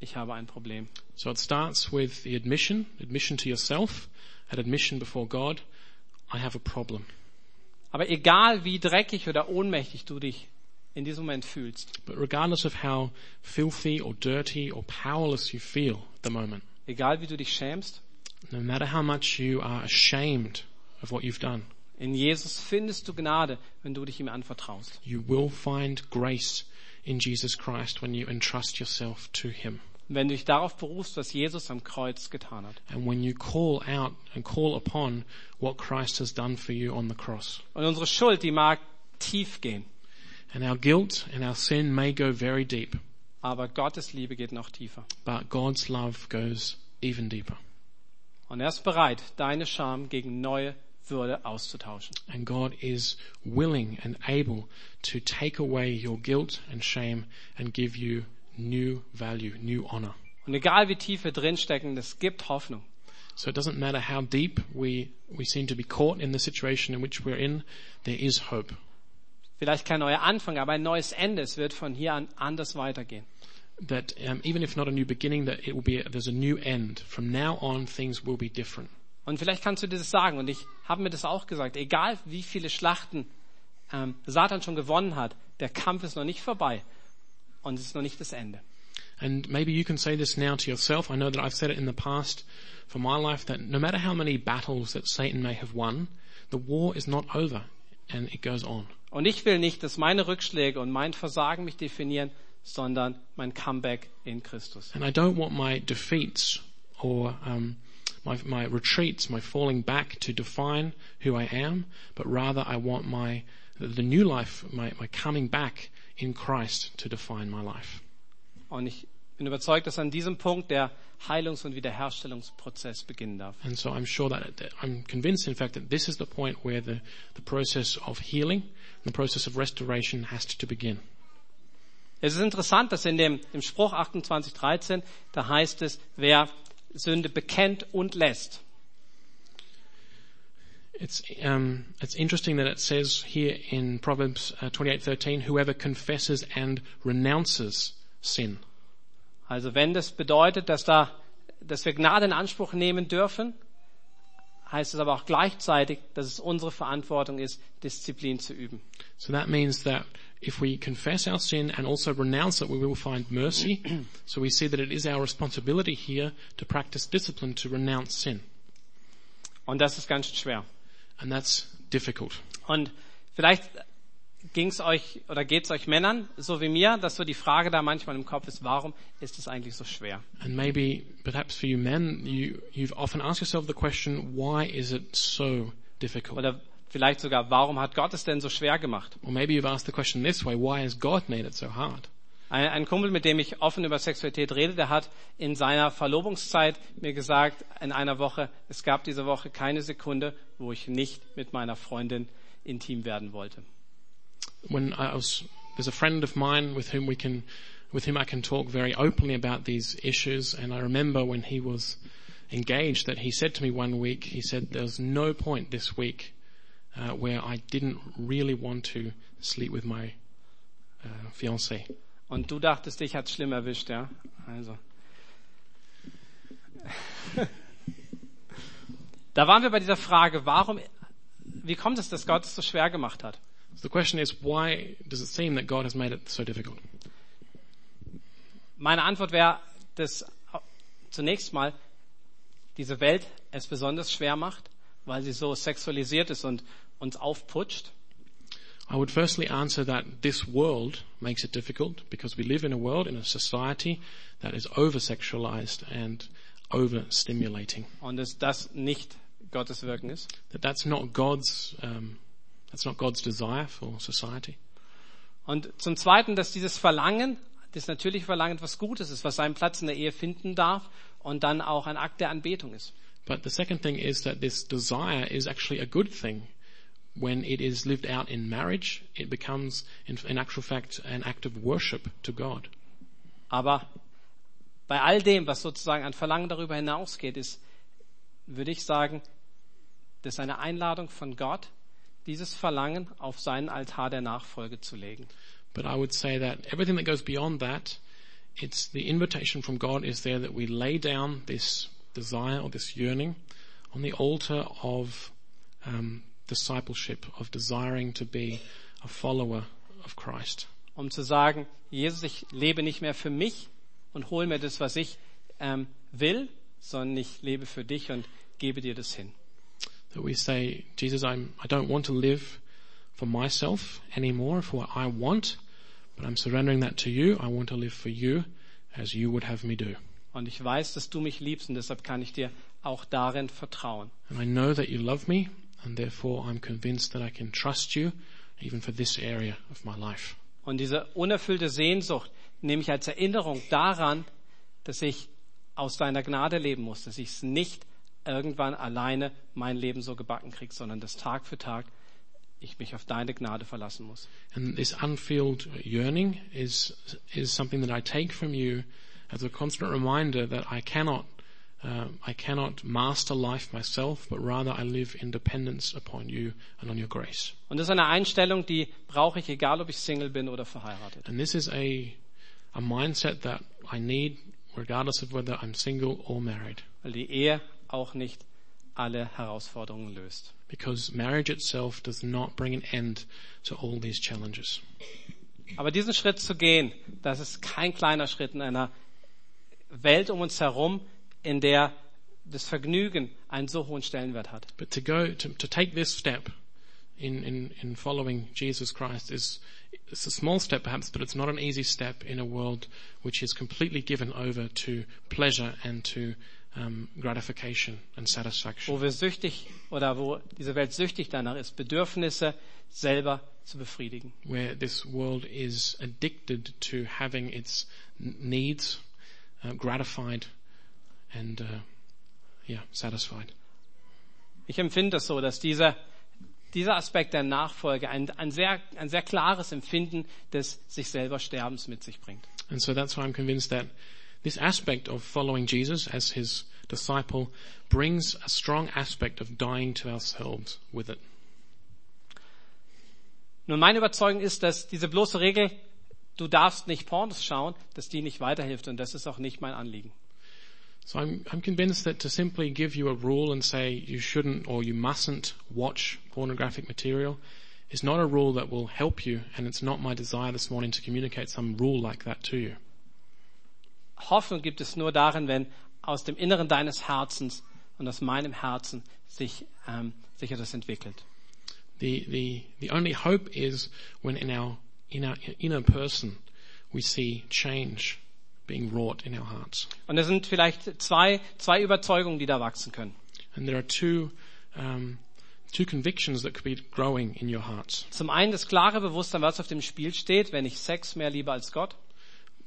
ich habe ein Problem. So it starts with the admission, admission to yourself, and admission before God, I have a problem. Aber egal wie dreckig oder ohnmächtig du dich in diesem Moment fühlst, But regardless of how filthy or dirty or powerless you feel at the moment, egal wie du dich schämst, no matter how much you are ashamed of what you've done, in Jesus findest du Gnade, wenn du dich ihm anvertraust. you will find grace in Jesus Christ when you entrust yourself to Him. Wenn du dich darauf berufst, was Jesus am Kreuz getan hat. And when you call out and call upon what Christ has done for you on the cross. Und unsere Schuld, die mag tief gehen, And our guilt and our sin may go very deep, aber Gottes Liebe geht noch tiefer. but God's love goes even deeper. Und er ist bereit, deine Scham gegen neue Würde auszutauschen. And God is willing and able to take away your guilt and shame and give you new value, new honor. Und egal wie tief wir drinstecken, es gibt Hoffnung. So it doesn't matter how deep we, we seem to be caught in the situation in which we're in, there is hope. Vielleicht kein neuer Anfang, aber ein neues Ende. Es wird von hier an anders weitergehen. That um, even if not a new beginning, that it will be, there's a new end. From now on, things will be different. Und vielleicht kannst du dir das sagen. Und ich habe mir das auch gesagt. Egal wie viele Schlachten ähm, Satan schon gewonnen hat, der Kampf ist noch nicht vorbei. Und es ist noch nicht das Ende. And maybe you can say this now to yourself. I know that I've said it in the past for my life that no matter how many battles that Satan may have won, the war is not over and it goes on. Und ich will nicht, dass meine Rückschläge und mein Versagen mich definieren, sondern mein Comeback in Christus. And I don't want my defeats or um, my, my retreats, my falling back to define who I am, but rather I want my the new life, my, my coming back in Christ to define my life. Und ich bin überzeugt, dass an diesem Punkt der Heilungs- und Wiederherstellungsprozess beginnen darf. And so I'm sure that, that I'm convinced, in fact, that this is the point where the, the process of healing, the process of restoration has to begin. Es ist interessant, dass in dem im Spruch 28,13, da heißt es, wer Sünde bekennt und lässt. It's um, it's interesting that it says here in Proverbs uh, 28:13, whoever confesses and renounces sin. Also wenn das bedeutet, dass da, dass wir Gnade in Anspruch nehmen dürfen, heißt es aber auch gleichzeitig, dass es unsere Verantwortung ist, Disziplin zu üben. So that means that if we confess our sin and also renounce it, we will find mercy. so we see that it is our responsibility here to practice discipline to renounce sin. Und das ist ganz schwer. And that's difficult. Und vielleicht ging es euch oder geht es euch Männern so wie mir, dass so die Frage da manchmal im Kopf ist, warum ist es eigentlich so schwer? And maybe, perhaps for you men, you, you've often asked yourself the question, why is it so difficult? Oder vielleicht sogar, warum hat Gott es denn so schwer gemacht? Or maybe you've asked the question this way, why has God made it so hard? Ein, ein Kumpel, mit dem ich offen über Sexualität rede, der hat in seiner Verlobungszeit mir gesagt, in einer Woche, es gab diese Woche keine Sekunde, wo ich nicht mit meiner Freundin intim werden wollte. when I was, there's a friend of mine with whom we can, with whom I can talk very openly about these issues. And I remember when he was engaged that he said to me one week, he said, there's no point this week uh, where I didn't really want to sleep with my uh, fiancée. Und du dachtest, dich hat's schlimm erwischt, ja? Also. da waren wir bei dieser Frage, warum, wie kommt es, dass Gott es so schwer gemacht hat? So the question is, why does it seem that God has made it so difficult? Meine Antwort wäre, dass zunächst mal diese Welt es besonders schwer macht, weil sie so sexualisiert ist und uns aufputscht. I would firstly answer that this world makes it difficult because we live in a world, in a society that is over-sexualized and over-stimulating. Und dass das nicht Gottes Wirken ist. That that's not God's, um, that's not God's desire for society. Und zum Zweiten, dass dieses Verlangen, das natürliche Verlangen etwas Gutes ist, was seinen Platz in der Ehe finden darf und dann auch ein Akt der Anbetung ist. But the second thing is that this desire is actually a good thing. When it is lived out in marriage, it becomes, in, in actual fact, an act of worship to God. Aber bei all dem, was sozusagen an Verlangen darüber hinausgeht, ist, würde ich sagen, das ist eine Einladung von Gott, dieses Verlangen auf seinen Altar der Nachfolge zu legen. But I would say that everything that goes beyond that, it's the invitation from God is there that we lay down this desire or this yearning on the altar of um, discipleship, of desiring to be a follower of Christ. Um zu sagen, Jesus, ich lebe nicht mehr für mich und hol mir das, was ich ähm, will, sondern ich lebe für dich und gebe dir das hin. That we say, Jesus, I'm, I don't want to live for myself anymore, for what I want, but I'm surrendering that to you. I want to live for you as you would have me do. Und ich weiß, dass du mich liebst und deshalb kann ich dir auch darin vertrauen. And I know that you love me, and therefore I'm convinced that I can trust you even for this area of my life. Und diese unerfüllte Sehnsucht nehme ich als Erinnerung daran, dass ich aus deiner Gnade leben muss, dass ich es nicht irgendwann alleine mein Leben so gebacken kriege, sondern dass Tag für Tag ich mich auf deine Gnade verlassen muss. And this unfilled yearning is, is something that I take from you as a constant reminder that I cannot, uh, I cannot master life myself, but rather I live in dependence upon you and on your grace. Und das ist eine Einstellung, die brauche ich, egal ob ich Single bin oder verheiratet. And this is a, a mindset that I need regardless of whether I'm single or married. Weil die Ehe auch nicht alle Herausforderungen löst. Because marriage itself does not bring an end to all these challenges. Aber diesen Schritt zu gehen, das ist kein kleiner Schritt in einer Welt um uns herum, in der das Vergnügen einen so hohen Stellenwert hat. But to go, to, to take this step in, in, in following Jesus Christ is, it's a small step perhaps, but it's not an easy step in a world which is completely given over to pleasure and to um, gratification and satisfaction. Wo wir süchtig oder wo diese Welt süchtig danach ist, Bedürfnisse selber zu befriedigen. Where this world is addicted to having its needs uh, gratified and uh, yeah, satisfied. Ich empfinde es so, dass dieser, dieser Aspekt der Nachfolge ein, ein, sehr, ein sehr klares Empfinden des sich selber Sterbens mit sich bringt. And so that's why I'm convinced that this aspect of following Jesus as his disciple brings a strong aspect of dying to ourselves with it. Nun, meine Überzeugung ist, dass diese bloße Regel, du darfst nicht Pornos schauen, dass die nicht weiterhilft und das ist auch nicht mein Anliegen. So I'm, I'm convinced that to simply give you a rule and say you shouldn't or you mustn't watch pornographic material is not a rule that will help you and it's not my desire this morning to communicate some rule like that to you. Hoffnung gibt es nur darin, wenn aus dem Inneren deines Herzens und aus meinem Herzen sich, ähm, sich etwas entwickelt. The, the, the only hope is when in our, in our inner person we see change being wrought in our hearts. Und es sind vielleicht zwei, zwei Überzeugungen, die da wachsen können. And there are two, um, two convictions that could be growing in your hearts. Zum einen das klare Bewusstsein, was auf dem Spiel steht, wenn ich Sex mehr liebe als Gott.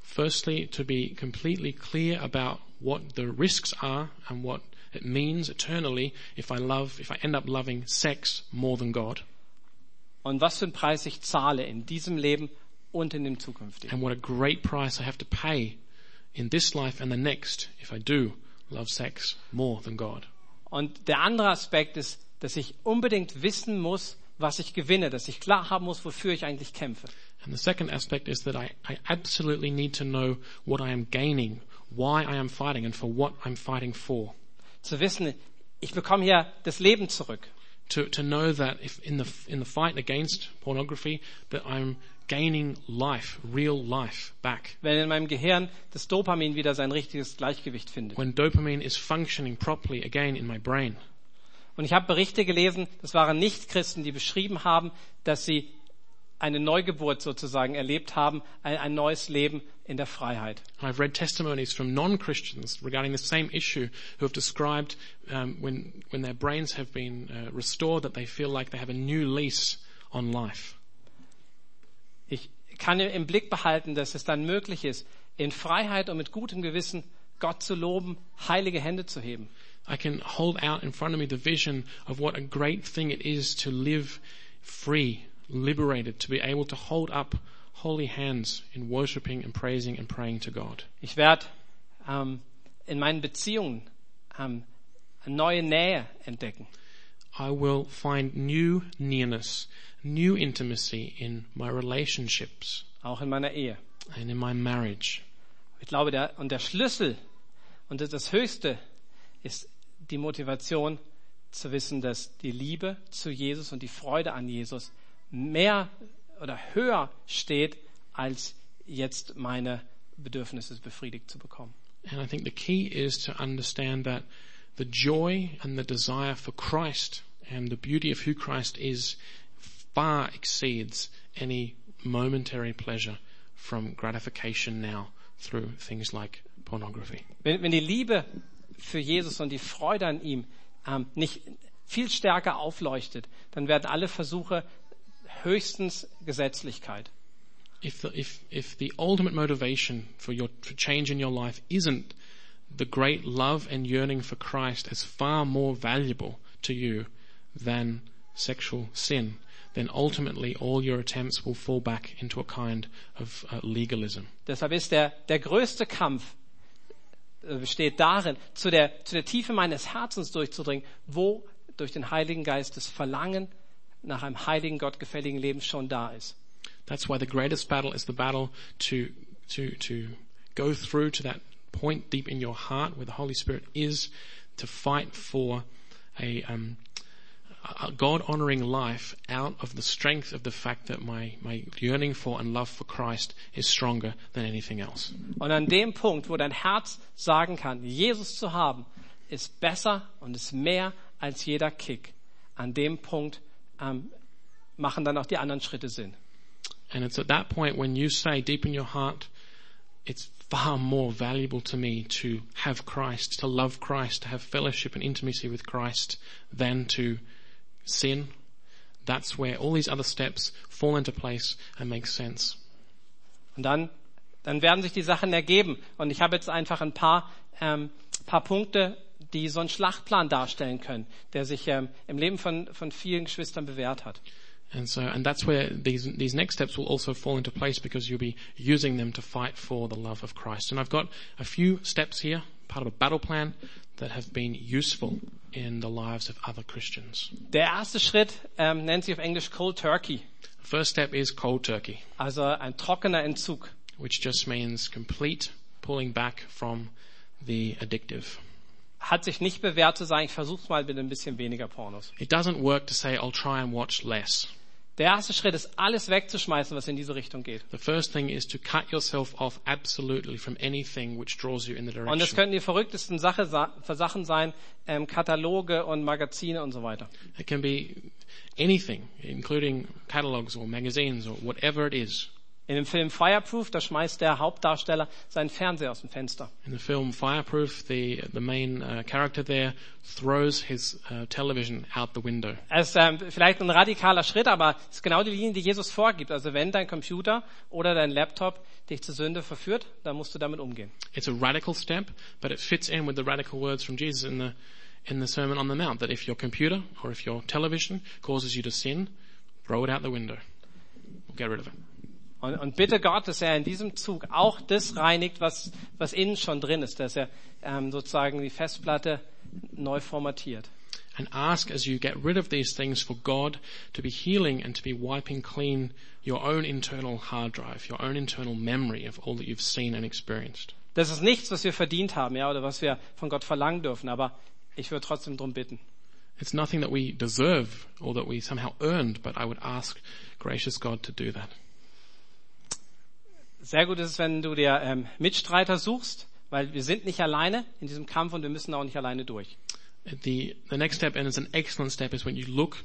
Firstly, to be completely clear about what the risks are and what it means eternally if I love, if I end up loving sex more than God. Und was für einen Preis ich zahle in diesem Leben und in dem zukünftigen. And what a great price I have to pay in this life and the next if I do love sex more than God. Und der andere Aspekt ist, dass ich unbedingt wissen muss, was ich gewinne, dass ich klar haben muss, wofür ich eigentlich kämpfe. And the second aspect is that I, I absolutely need to know what I am gaining, why I am fighting and for what I'm fighting for. Zu wissen, ich bekomme hier das Leben zurück. To, to know that if in the, in the fight against pornography, that I'm gaining life, real life back. Wenn in meinem Gehirn das Dopamin wieder sein richtiges Gleichgewicht findet. When dopamine is functioning properly again in my brain. Und ich habe Berichte gelesen, das waren Nichtchristen, die beschrieben haben, dass sie eine Neugeburt sozusagen erlebt haben, ein, ein neues Leben in der Freiheit. I've read testimonies from non-Christians regarding the same issue who have described um, when, when their brains have been uh, restored that they feel like they have a new lease on life. Ich kann im Blick behalten, dass es dann möglich ist, in Freiheit und mit gutem Gewissen Gott zu loben, heilige Hände zu heben. I can hold out in front of me the vision of what a great thing it is to live free, liberated, to be able to hold up holy hands in worshiping and praising and praying to God. Ich werde ähm, in meinen Beziehungen ähm, eine neue Nähe entdecken. I will find new nearness, new intimacy in my relationships auch in meiner Ehe. and in my marriage. Ich glaube, der, und der Schlüssel und das, das Höchste ist die Motivation zu wissen, dass die Liebe zu Jesus und die Freude an Jesus mehr oder höher steht, als jetzt meine Bedürfnisse befriedigt zu bekommen. And I think the key is to understand that the joy and the desire for Christ and the beauty of who Christ is far exceeds any momentary pleasure from gratification now through things like pornography. Wenn, wenn die Liebe für Jesus und die Freude an ihm ähm, nicht viel stärker aufleuchtet, dann werden alle Versuche höchstens Gesetzlichkeit. If the, if, if the ultimate motivation for your for change in your life isn't the great love and yearning for Christ as far more valuable to you than sexual sin, then ultimately all your attempts will fall back into a kind of uh, legalism. Deshalb ist der, der größte Kampf äh, besteht darin, zu der, zu der Tiefe meines Herzens durchzudringen, wo durch den Heiligen Geist das Verlangen nach einem heiligen, gottgefälligen Leben schon da ist. That's why the greatest battle is the battle to, to, to go through to that point deep in your heart where the Holy Spirit is to fight for a, um, a Uh, God honoring life out of the strength of the fact that my, my yearning for and love for Christ is stronger than anything else. Und an dem Punkt, wo dein Herz sagen kann, Jesus zu haben, ist besser und ist mehr als jeder Kick. An dem Punkt ähm, machen dann auch die anderen Schritte Sinn. And it's at that point when you say deep in your heart, it's far more valuable to me to have Christ, to love Christ, to have fellowship and intimacy with Christ than to sin. That's where all these other steps fall into place and make sense. Und dann dann werden sich die Sachen ergeben. Und ich habe jetzt einfach ein paar, ähm, paar Punkte, die so einen Schlachtplan darstellen können, der sich ähm, im Leben von, von vielen Geschwistern bewährt hat. And so, and that's where these, these next steps will also fall into place because you'll be using them to fight for the love of Christ. And I've got a few steps here, part of a battle plan, that have been useful in the lives of other Christians. Der erste Schritt ähm, nennt sich auf Englisch Cold Turkey, First step is cold turkey, also ein trockener Entzug. which just means complete pulling back from the addictive. Hat sich nicht bewährt zu sagen, ich versuch's mal mit ein bisschen weniger Pornos. It doesn't work to say, I'll try and watch less. Der erste Schritt ist, alles wegzuschmeißen, was in diese Richtung geht. The first thing is to cut yourself off absolutely from anything which draws you in the Und das direction. könnten die verrücktesten Sache, sa- Sachen sein, ähm, Kataloge und Magazine und so weiter. It can be anything, including catalogs or magazines or whatever it is. In dem Film Fireproof, da schmeißt der Hauptdarsteller seinen Fernseher aus dem Fenster. In the film Fireproof, the the main uh, character there throws his uh, television out the window. Es ist ähm, vielleicht ein radikaler Schritt, aber es ist genau die Linie, die Jesus vorgibt. Also wenn dein Computer oder dein Laptop dich zur Sünde verführt, dann musst du damit umgehen. It's a radical step, but it fits in with the radical words from Jesus in the in the Sermon on the Mount that if your computer or if your television causes you to sin, throw it out the window. Or get rid of it. Und, und bitte Gott, dass er in diesem Zug auch das reinigt, was, was innen schon drin ist, dass er ähm, sozusagen die Festplatte neu formatiert. And ask as you get rid of these things for God to be healing and to be wiping clean your own internal hard drive, your own internal memory of all that you've seen and experienced. Das ist nichts, was wir verdient haben, ja, oder was wir von Gott verlangen dürfen, aber ich würde trotzdem darum bitten. It's nothing that we deserve or that we somehow earned, but I would ask gracious God to do that. Sehr gut ist es, wenn du dir ähm, Mitstreiter suchst, weil wir sind nicht alleine in diesem Kampf und wir müssen auch nicht alleine durch. The, the next step, and it's an excellent step, is when you look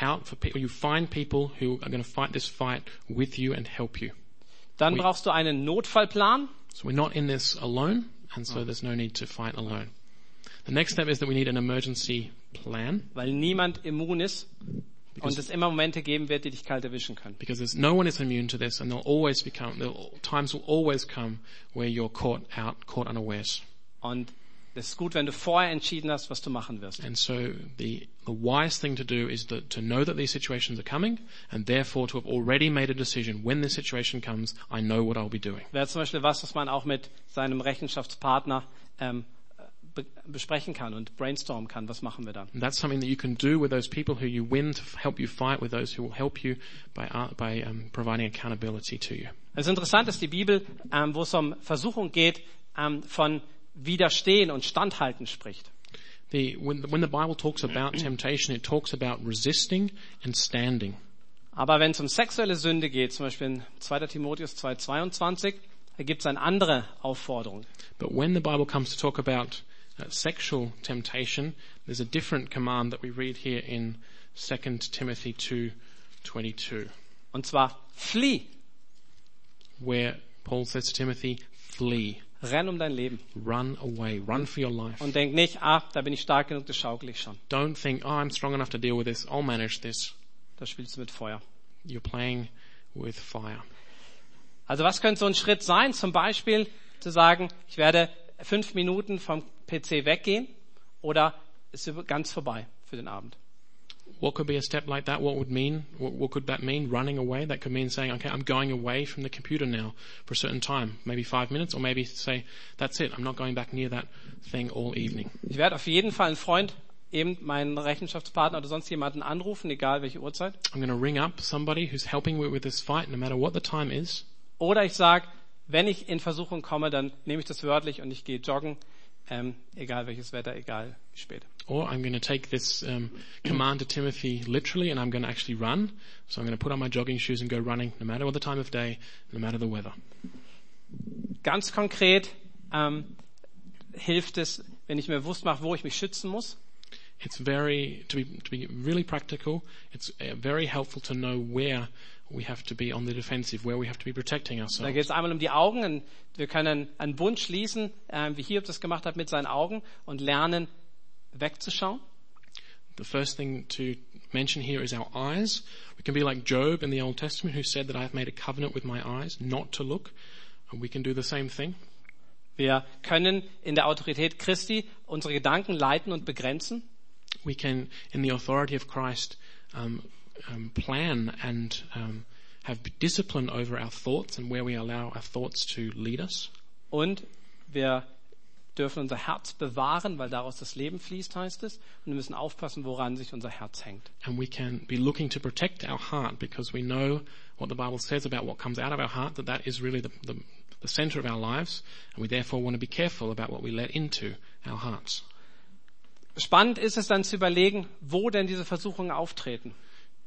out for people, you find people who are going to fight this fight with you and help you. Dann Oui. brauchst du einen Notfallplan. So we're not in this alone, and so there's no need to fight alone. The next step is that we need an emergency plan weil niemand immun ist und es immer Momente geben wird, die dich kalt erwischen können. because there's no one is immune to this, and there'll always become there'll, times will always come where you're caught out, caught unawares. Und es ist gut, wenn du vorher entschieden hast, was du machen wirst. And so the the wise thing to do is that, to know that these situations are coming, and therefore to have already made a decision. When this situation comes, I know what I'll be doing. Wäre zum Beispiel was, was man auch mit seinem Rechenschaftspartner ähm, besprechen kann und brainstormen kann. Was machen wir dann? And that's something that you can do with those people who you win to help you fight, with those who will help you by uh, by um, providing accountability to you. Es ist interessant, dass die Bibel, ähm, wo es um Versuchung geht, ähm, von Widerstehen und Standhalten spricht. The, when, when the Bible talks about temptation, it talks about resisting and standing. Aber wenn es um sexuelle Sünde geht, zum Beispiel in 2. Timotheus 2,22, da gibt es eine andere Aufforderung. But when the Bible comes to talk about uh, sexual temptation, there's a different command that we read here in 2 Timothy 2:22, Und zwar, flieh, where Paul says to Timothy, "Flee, renn um dein Leben. run away, run for your life. Und denk nicht, ah, da bin ich stark genug, das schaukel ich schon. Don't think, oh, I'm strong enough to deal with this. I'll manage this." Da spielst du mit Feuer. You're playing with fire. Also was könnte so ein Schritt sein? Zum Beispiel zu sagen, ich werde fünf Minuten vom PC weggehen oder ist ganz vorbei für den Abend. What could be a step like that? What would mean? What, what could that mean? Running away? That could mean saying, okay, I'm going away from the computer now for a certain time, maybe five minutes, or maybe say, that's it. I'm not going back near that thing all evening. Ich werde auf jeden Fall einen Freund, eben meinen Rechenschaftspartner oder sonst jemanden anrufen, egal welche Uhrzeit. I'm going to ring up somebody who's helping me with this fight, no matter what the time is. Oder ich sage, wenn ich in Versuchung komme, dann nehme ich das wörtlich und ich gehe joggen, ähm, egal welches Wetter, egal wie spät. Or I'm going to take this um, command to Timothy literally, and I'm going to actually run. So I'm going to put on my jogging shoes and go running, no matter what the time of day, no matter the weather. Ganz konkret ähm, hilft es, wenn ich mir bewusst mache, wo ich mich schützen muss. It's very to be to be really practical. It's uh, very helpful to know where we have to be on the defensive, where we have to be protecting Da ourselves. geht es einmal um die Augen. Und wir können einen Bund schließen, ähm, wie Hiob das gemacht hat mit seinen Augen und lernen, wegzuschauen. The first thing to mention here is our eyes. We can be like Job in the Old Testament who said that I have made a covenant with my eyes not to look And we can do the same thing. Wir können in der Autorität Christi unsere Gedanken leiten und begrenzen. We can, in the authority of Christ, um, um, plan and um, have discipline over our thoughts and where we allow our thoughts to lead us. Und wir dürfen unser Herz bewahren, weil daraus das Leben fließt, heißt es. Und wir müssen aufpassen, woran sich unser Herz hängt. And we can be looking to protect our heart because we know what the Bible says about what comes out of our heart, that that is really the, the, the center of our lives. And we therefore want to be careful about what we let into our hearts. Spannend ist es dann zu überlegen, wo denn diese Versuchungen auftreten.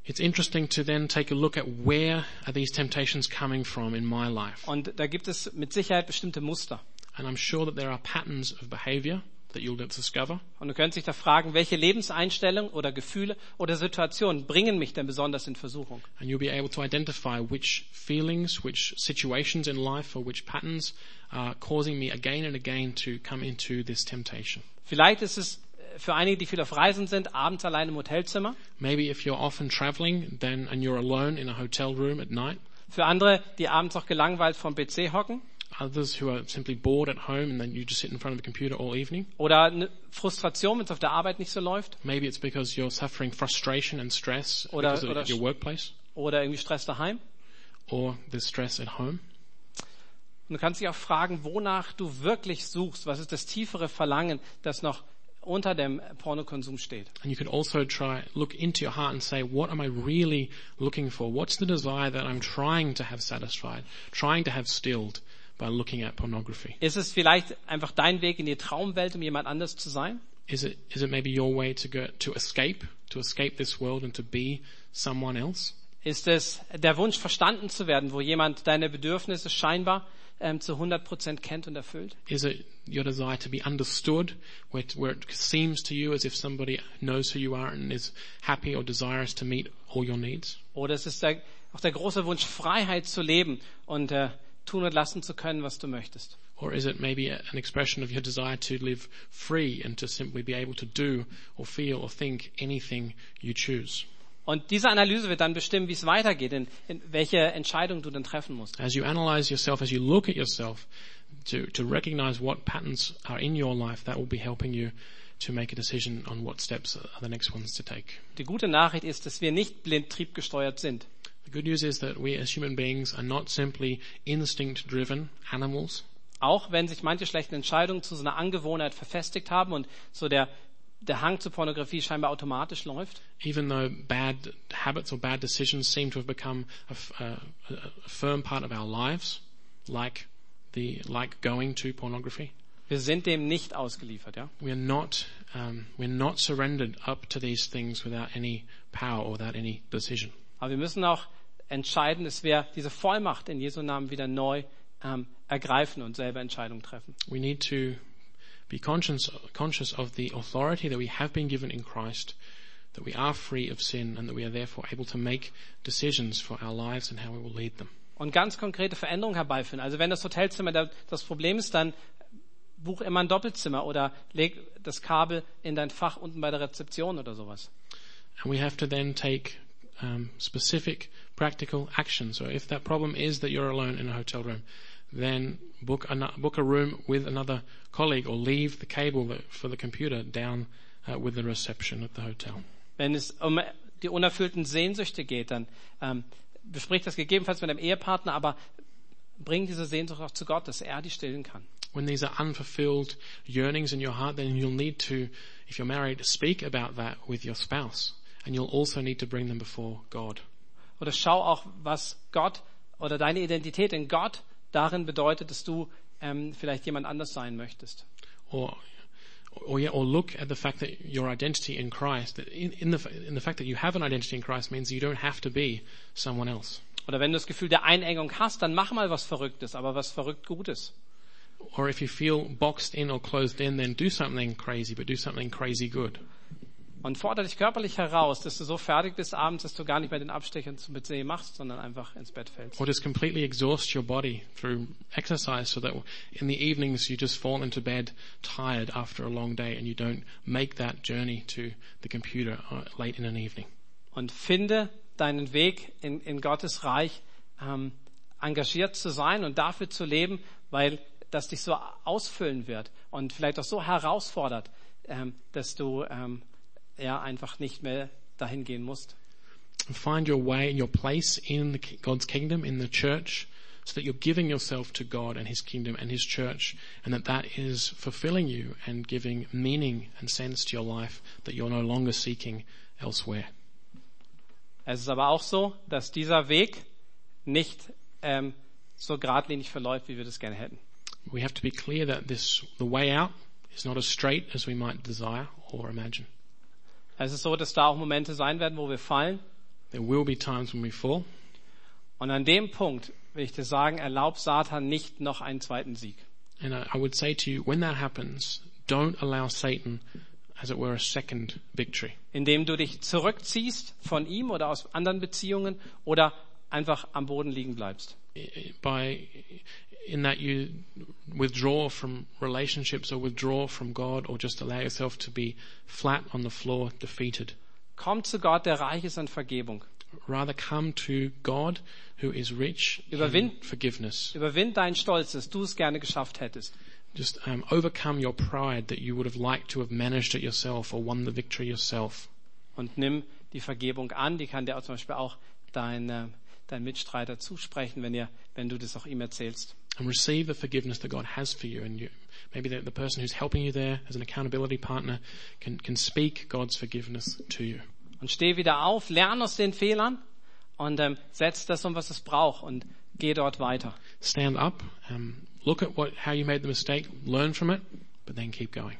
It's interesting to then take a look at where are these temptations coming from in my life. Und da gibt es mit Sicherheit bestimmte Muster. And I'm sure that there are patterns of behavior that you'll discover. Und du könntest dich da fragen, welche Lebenseinstellungen oder Gefühle oder Situationen bringen mich denn besonders in Versuchung? And you'll be able to identify which feelings, which situations in life or which patterns are causing me again and again to come into this temptation. Vielleicht ist es für einige, die viel auf Reisen sind, abends allein im Hotelzimmer. Maybe if you're often traveling then and you're alone in a hotel room at night. Für andere, die abends auch gelangweilt vom PC hocken. Others who are simply bored at home and then you just sit in front of the computer all evening. Oder eine Frustration, wenn es auf der Arbeit nicht so läuft. Maybe it's because you're suffering frustration and stress Oder- because of oder- your workplace Oder irgendwie Stress daheim. or the stress at home. Und du kannst dich auch fragen, wonach du wirklich suchst. Was ist das tiefere Verlangen, das noch unter dem Pornokonsum steht? And you could also try, look into your heart and say, what am I really looking for? What's the desire that I'm trying to have satisfied, trying to have stilled by looking at pornography? Ist es vielleicht einfach dein Weg in die Traumwelt, um jemand anders zu sein? Is it, is it maybe your way to go, to escape, to escape this world and to be someone else? Ist es der Wunsch, verstanden zu werden, wo jemand deine Bedürfnisse scheinbar ähm, zu 100 Prozent kennt und erfüllt? Is it your desire to be understood, where, where it seems to you as if somebody knows who you are and is happy or desirous to meet all your needs? Oder ist es der, auch der große Wunsch, Freiheit zu leben und äh, tun und lassen zu können, was du möchtest? Or is it maybe an expression of your desire to live free and to simply be able to do or feel or think anything you choose? Und diese Analyse wird dann bestimmen, wie es weitergeht, in, in welche Entscheidung du dann treffen musst. As you analyze yourself, as you look at yourself, to, to recognize what patterns are in your life, that will be helping you to make a decision on what steps are the next ones to take. Die gute Nachricht ist, dass wir nicht blind triebgesteuert sind. The good news is that we as human beings are not simply instinct driven animals. Auch wenn sich manche schlechten Entscheidungen zu so einer Angewohnheit verfestigt haben und so der, der Hang zur Pornografie scheinbar automatisch läuft. Even though bad habits or bad decisions seem to have become a, a- a- firm part of our lives, like the, like going to pornography. Wir sind dem nicht ausgeliefert, ja. We're not, um, we're not surrendered up to these things without any power or without any decision. Aber wir müssen auch entscheiden, dass wir diese Vollmacht in Jesu Namen wieder neu ähm, ergreifen und selber Entscheidungen treffen. We need to be conscious, conscious of the authority that we have been given in Christ, that we are free of sin and that we are therefore able to make decisions for our lives and how we will lead them. Und ganz konkrete Veränderungen herbeiführen. Also wenn das Hotelzimmer da- das Problem ist, dann buch immer ein Doppelzimmer oder leg das Kabel in dein Fach unten bei der Rezeption oder sowas. And we have to then take um, specific practical action. So if that problem is that you're alone in a hotel room, then book a, book a room with another colleague or leave the cable for the computer down uh, with the reception at the hotel. Wenn es um die unerfüllten Sehnsüchte geht, dann ähm, besprich das gegebenenfalls mit deinem Ehepartner, aber bring diese Sehnsucht auch zu Gott, dass er die stillen kann. When these are unfulfilled yearnings in your heart, then you'll need to, if you're married, speak about that with your spouse. And you'll also need to bring them before God. Oder schau auch, was Gott oder deine Identität in Gott darin bedeutet, dass du ähm, vielleicht jemand anders sein möchtest. Or, or, yeah, or look at the fact that your identity in Christ, in, in, the, in the fact that you have an identity in Christ means you don't have to be someone else. Oder wenn du das Gefühl der Einengung hast, dann mach mal was Verrücktes, aber was verrückt Gutes. Or if you feel boxed in or closed in, then do something crazy, but do something crazy good. Und fordere dich körperlich heraus, dass du so fertig bist abends, dass du gar nicht mehr den Abstecher zum PC machst, sondern einfach ins Bett fällst. Or just completely exhaust your body through exercise so that in the evenings you just fall into bed tired after a long day and you don't make that journey to the computer uh, late in an evening. Und finde deinen Weg in, in Gottes Reich ähm, engagiert zu sein und dafür zu leben, weil das dich so ausfüllen wird und vielleicht auch so herausfordert, ähm, dass du ähm, ja einfach nicht mehr dahin gehen musst. And find your way, your place in God's kingdom, in the church, so that you're giving yourself to God and His kingdom and His church, and that that is fulfilling you and giving meaning and sense to your life that you're no longer seeking elsewhere. Es ist aber auch so, dass dieser Weg nicht ähm, so geradlinig verläuft, wie wir das gerne hätten. We have to be clear that this, the way out is not as straight as we might desire or imagine. Es ist so, dass da auch Momente sein werden, wo wir fallen. There will be times when we fall, Und an dem Punkt will ich dir sagen, erlaub Satan nicht noch einen zweiten Sieg. and I, would say to you, when that happens, don't allow Satan, as it were, a second victory. Indem du dich zurückziehst von ihm oder aus anderen Beziehungen oder einfach am Boden liegen bleibst. by in that you withdraw from relationships or withdraw from God or just allow yourself to be flat on the floor defeated. Komm zu Gott, der reich ist an Vergebung. Rather come to God who is rich in Überwind- forgiveness. Überwind deinen Stolz, dass du es gerne geschafft hättest. Just um, overcome your pride that you would have liked to have managed it yourself or won the victory yourself. Und nimm die Vergebung an. Die kann dir zum Beispiel auch dein, äh, dein Mitstreiter zusprechen, wenn, ihr, wenn du das auch ihm erzählst. And receive the forgiveness that God has for you. And you, maybe the, the person who's helping you there as an accountability partner can, can speak God's forgiveness to you. Und steh wieder auf, lern aus den Fehlern und ähm, setz das um, was es braucht und geh dort weiter. stand up, um, look at what, how you made the mistake, learn from it, but then keep going.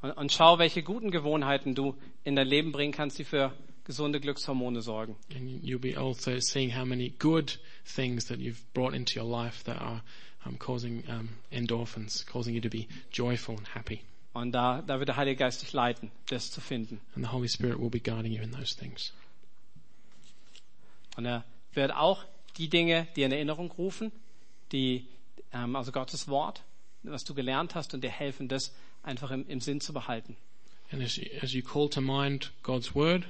Und, und schau, welche guten Gewohnheiten du in dein Leben bringen kannst, die für gesunde Glückshormone sorgen. And you'll be also seeing how many good things that you've brought into your life that are um, causing um, endorphins, causing you to be joyful and happy. Und da, da wird der Heilige Geist dich leiten, das zu finden. And the Holy Spirit will be guiding you in those things. Und er wird auch die Dinge dir in Erinnerung rufen, die, ähm, also Gottes Wort, was du gelernt hast und dir helfen, das einfach im, im Sinn zu behalten. And as you, as you call to mind God's word,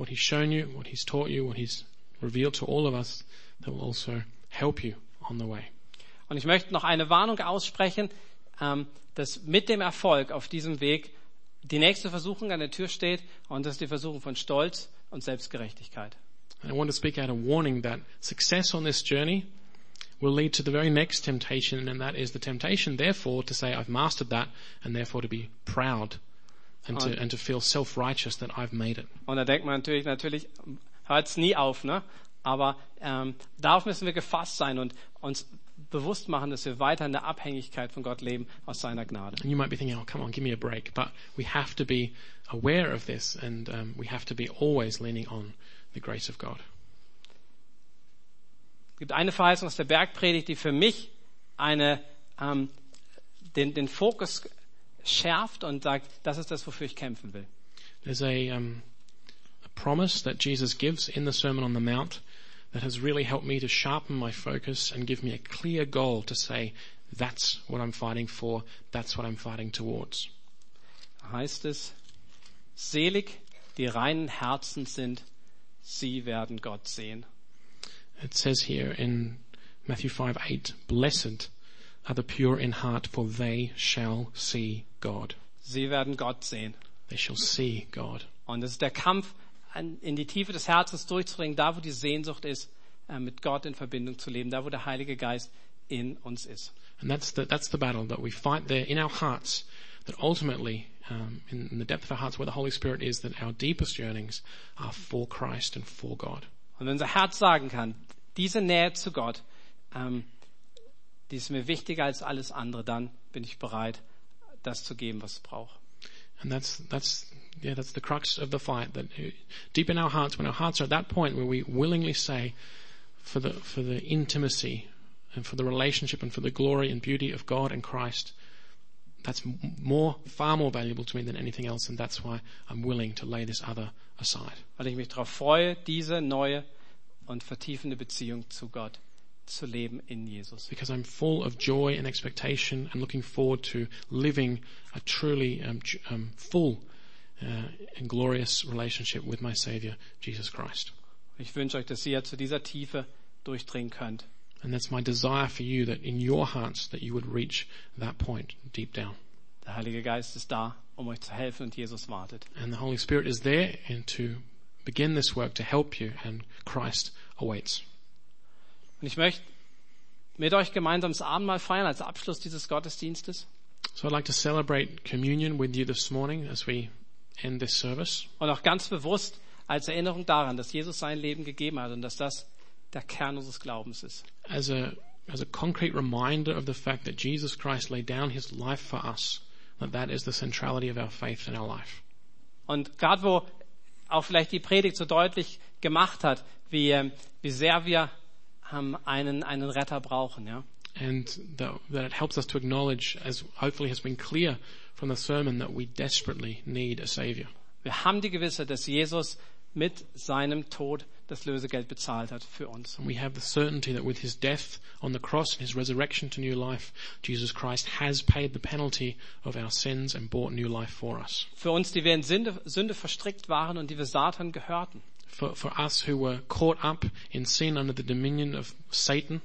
what He's shown you, what He's taught you, what He's revealed to all of us, that will also help you on the way. Und ich möchte noch eine Warnung aussprechen, ähm, dass mit dem Erfolg auf diesem Weg die nächste Versuchung an der Tür steht und das ist die Versuchung von Stolz und Selbstgerechtigkeit. I want to speak out a warning that success on this journey will lead to the very next temptation, and that is the temptation, therefore, to say, I've mastered that, and therefore to be proud and to, and to feel self-righteous that I've made it. Und da denkt man natürlich, natürlich hört es nie auf, ne? Aber ähm, darauf müssen wir gefasst sein und uns bewusst machen, dass wir weiter in der Abhängigkeit von Gott leben aus seiner Gnade. And you might be thinking, oh, come on, give me a break. But we have to be aware of this, and um, we have to be always leaning on the grace of God. Es gibt eine Verheißung aus der Bergpredigt, die für mich eine, ähm, den, den Fokus schärft und sagt, das ist das, wofür ich kämpfen will. There's a, um, a promise that Jesus gives in the Sermon on the Mount that has really helped me to sharpen my focus and give me a clear goal to say, that's what I'm fighting for, that's what I'm fighting towards. Heißt es, selig die reinen Herzen sind, sie werden Gott sehen. It says here in Matthew 5 8, Blessed are the pure in heart, for they shall see God. Sie werden Gott sehen. They shall see God. Und es ist der Kampf, in die Tiefe des Herzens durchzudringen, da wo die Sehnsucht ist, äh, mit Gott in Verbindung zu leben, da wo der Heilige Geist in uns ist. And that's the, that's the battle that we fight there in our hearts, that ultimately, um, in, in the depth of our hearts where the Holy Spirit is, that our deepest yearnings are for Christ and for God. Und wenn unser Herz sagen kann, diese Nähe zu Gott, ähm, die ist mir wichtiger als alles andere, dann bin ich bereit, das zu geben, was es braucht. And that's, that's, yeah, that's the crux of the fight, that uh, deep in our hearts, when our hearts are at that point where we willingly say, for the, for the intimacy and for the relationship and for the glory and beauty of God and Christ, that's more, far more valuable to me than anything else, and that's why I'm willing to lay this other aside. Weil ich mich darauf freue, diese neue und vertiefende Beziehung zu Gott zu leben in Jesus. Because I'm full of joy and expectation and looking forward to living a truly um, um, full uh, and glorious relationship with my Savior, Jesus Christ. Ich wünsche euch, dass ihr zu dieser Tiefe durchdringen könnt. And that's my desire for you that in your hearts that you would reach that point deep down. Der Heilige Geist ist da, um euch zu helfen und Jesus wartet. And the Holy Spirit is there and to begin this work to help you and Christ awaits. Und ich möchte mit euch gemeinsam das Abendmahl feiern als Abschluss dieses Gottesdienstes. So I'd like to celebrate communion with you this morning as we end this service. Und auch ganz bewusst als Erinnerung daran, dass Jesus sein Leben gegeben hat und dass das der Kern unseres Glaubens ist. as a as a concrete reminder of the fact that Jesus Christ laid down his life for us, that that is the centrality of our faith in our life. Und gerade wo auch vielleicht die Predigt so deutlich gemacht hat, wie, wie sehr wir ähm, einen, einen Retter brauchen, ja. And that, that it helps us to acknowledge, as hopefully has been clear from the sermon, that we desperately need a savior. Wir haben die Gewissheit, dass Jesus mit seinem Tod das Lösegeld bezahlt hat für uns. And we have the certainty that with his death on the cross and his resurrection to new life, Jesus Christ has paid the penalty of our sins and bought new life for us. Für uns, die wir in Sünde, Sünde verstrickt waren und die wir Satan gehörten. For, for us who were caught up in sin under the dominion of Satan,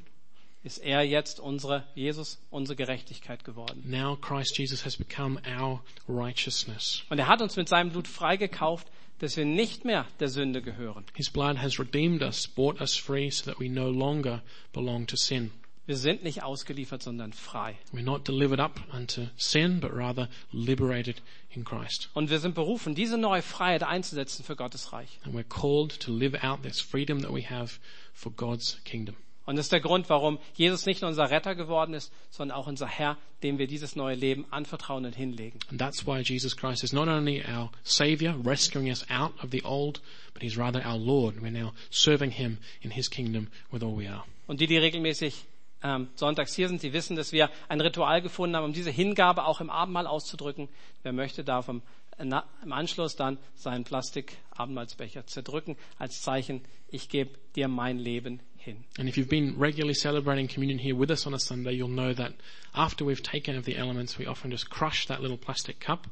ist er jetzt unsere, Jesus, unsere Gerechtigkeit geworden. now Christ Jesus has become our righteousness. Und er hat uns mit seinem Blut freigekauft, dass wir nicht mehr der Sünde gehören. His blood has redeemed us, bought us free so that we no longer belong to sin. Wir sind nicht ausgeliefert, sondern frei. We're not delivered up unto sin, but rather liberated in Christ. Und wir sind berufen, diese neue Freiheit einzusetzen für Gottes Reich. And we're called to live out this freedom that we have for God's kingdom. Und das ist der Grund, warum Jesus nicht nur unser Retter geworden ist, sondern auch unser Herr, dem wir dieses neue Leben anvertrauen und hinlegen. And that's why Jesus Christ is not only our Savior, rescuing us out of the old, but He's rather our Lord. We're now serving Him in His kingdom with all we are. Und die, die regelmäßig ähm, sonntags hier sind, die wissen, dass wir ein Ritual gefunden haben, um diese Hingabe auch im Abendmahl auszudrücken. Wer möchte, darf im, na, im Anschluss dann seinen Plastik-Abendmahlsbecher zerdrücken als Zeichen, ich gebe dir mein Leben hin. And if you've been regularly celebrating communion here with us on a Sunday, you'll know that after we've taken of the elements, we often just crush that little plastic cup.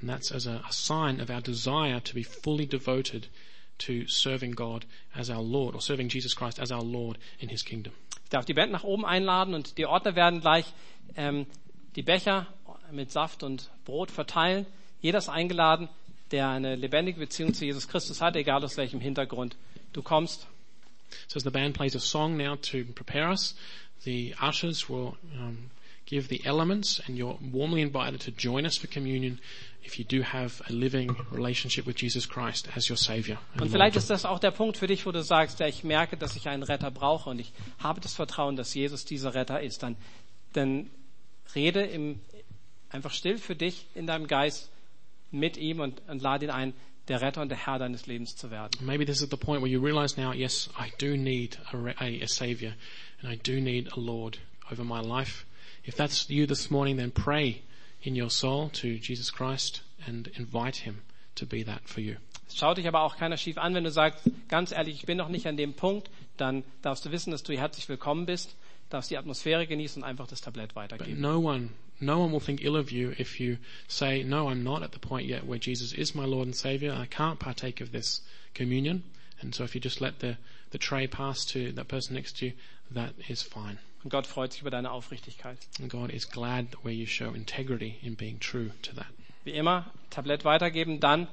And that's as a, a sign of our desire to be fully devoted to serving God as our Lord, or serving Jesus Christ as our Lord in His kingdom. Ich darf die Band nach oben einladen und die Ordner werden gleich ähm, die Becher mit Saft und Brot verteilen. Jeder ist eingeladen, der eine lebendige Beziehung zu Jesus Christus hat, egal aus welchem Hintergrund du kommst. So as the band plays a song now to prepare us, the ushers will um, give the elements, and you're warmly invited to join us for communion if you do have a living relationship with Jesus Christ as your Savior. and Und vielleicht ist das auch der Punkt für dich, wo du sagst, ja, ich merke, dass ich einen Retter brauche und ich habe das Vertrauen, dass Jesus dieser Retter ist. Dann, dann rede im, einfach still für dich in deinem Geist mit ihm und, und lade ihn ein, der Retter und der Herr deines Lebens zu werden. Maybe this is the point where you realize now, yes, I do need a, a, a Savior and I do need a Lord over my life. If that's you this morning, then pray in your soul to Jesus Christ and invite Him to be that for you. Es schaut dich aber auch keiner schief an, wenn du sagst, ganz ehrlich, ich bin noch nicht an dem Punkt, dann darfst du wissen, dass du hier herzlich willkommen bist, darfst die Atmosphäre genießen und einfach das Tablett weitergeben. But no one, no one will think ill of you if you say, no, I'm not at the point yet where Jesus is my Lord and Savior. I can't partake of this communion. And so if you just let the, the tray pass to that person next to you, that is fine. Und Gott freut sich über deine Aufrichtigkeit. And God is glad where you show integrity in being true to that. Wie immer, Tablett weitergeben, dann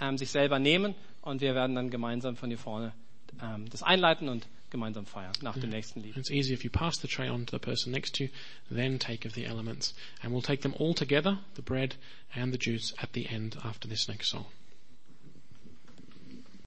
ähm, sich selber nehmen und wir werden dann gemeinsam von hier vorne ähm, das einleiten und gemeinsam feiern nach dem nächsten Lied. It's easy if you pass the tray on to the person next to you, then take of the elements. And we'll take them all together, the bread and the juice, at the end after this next song.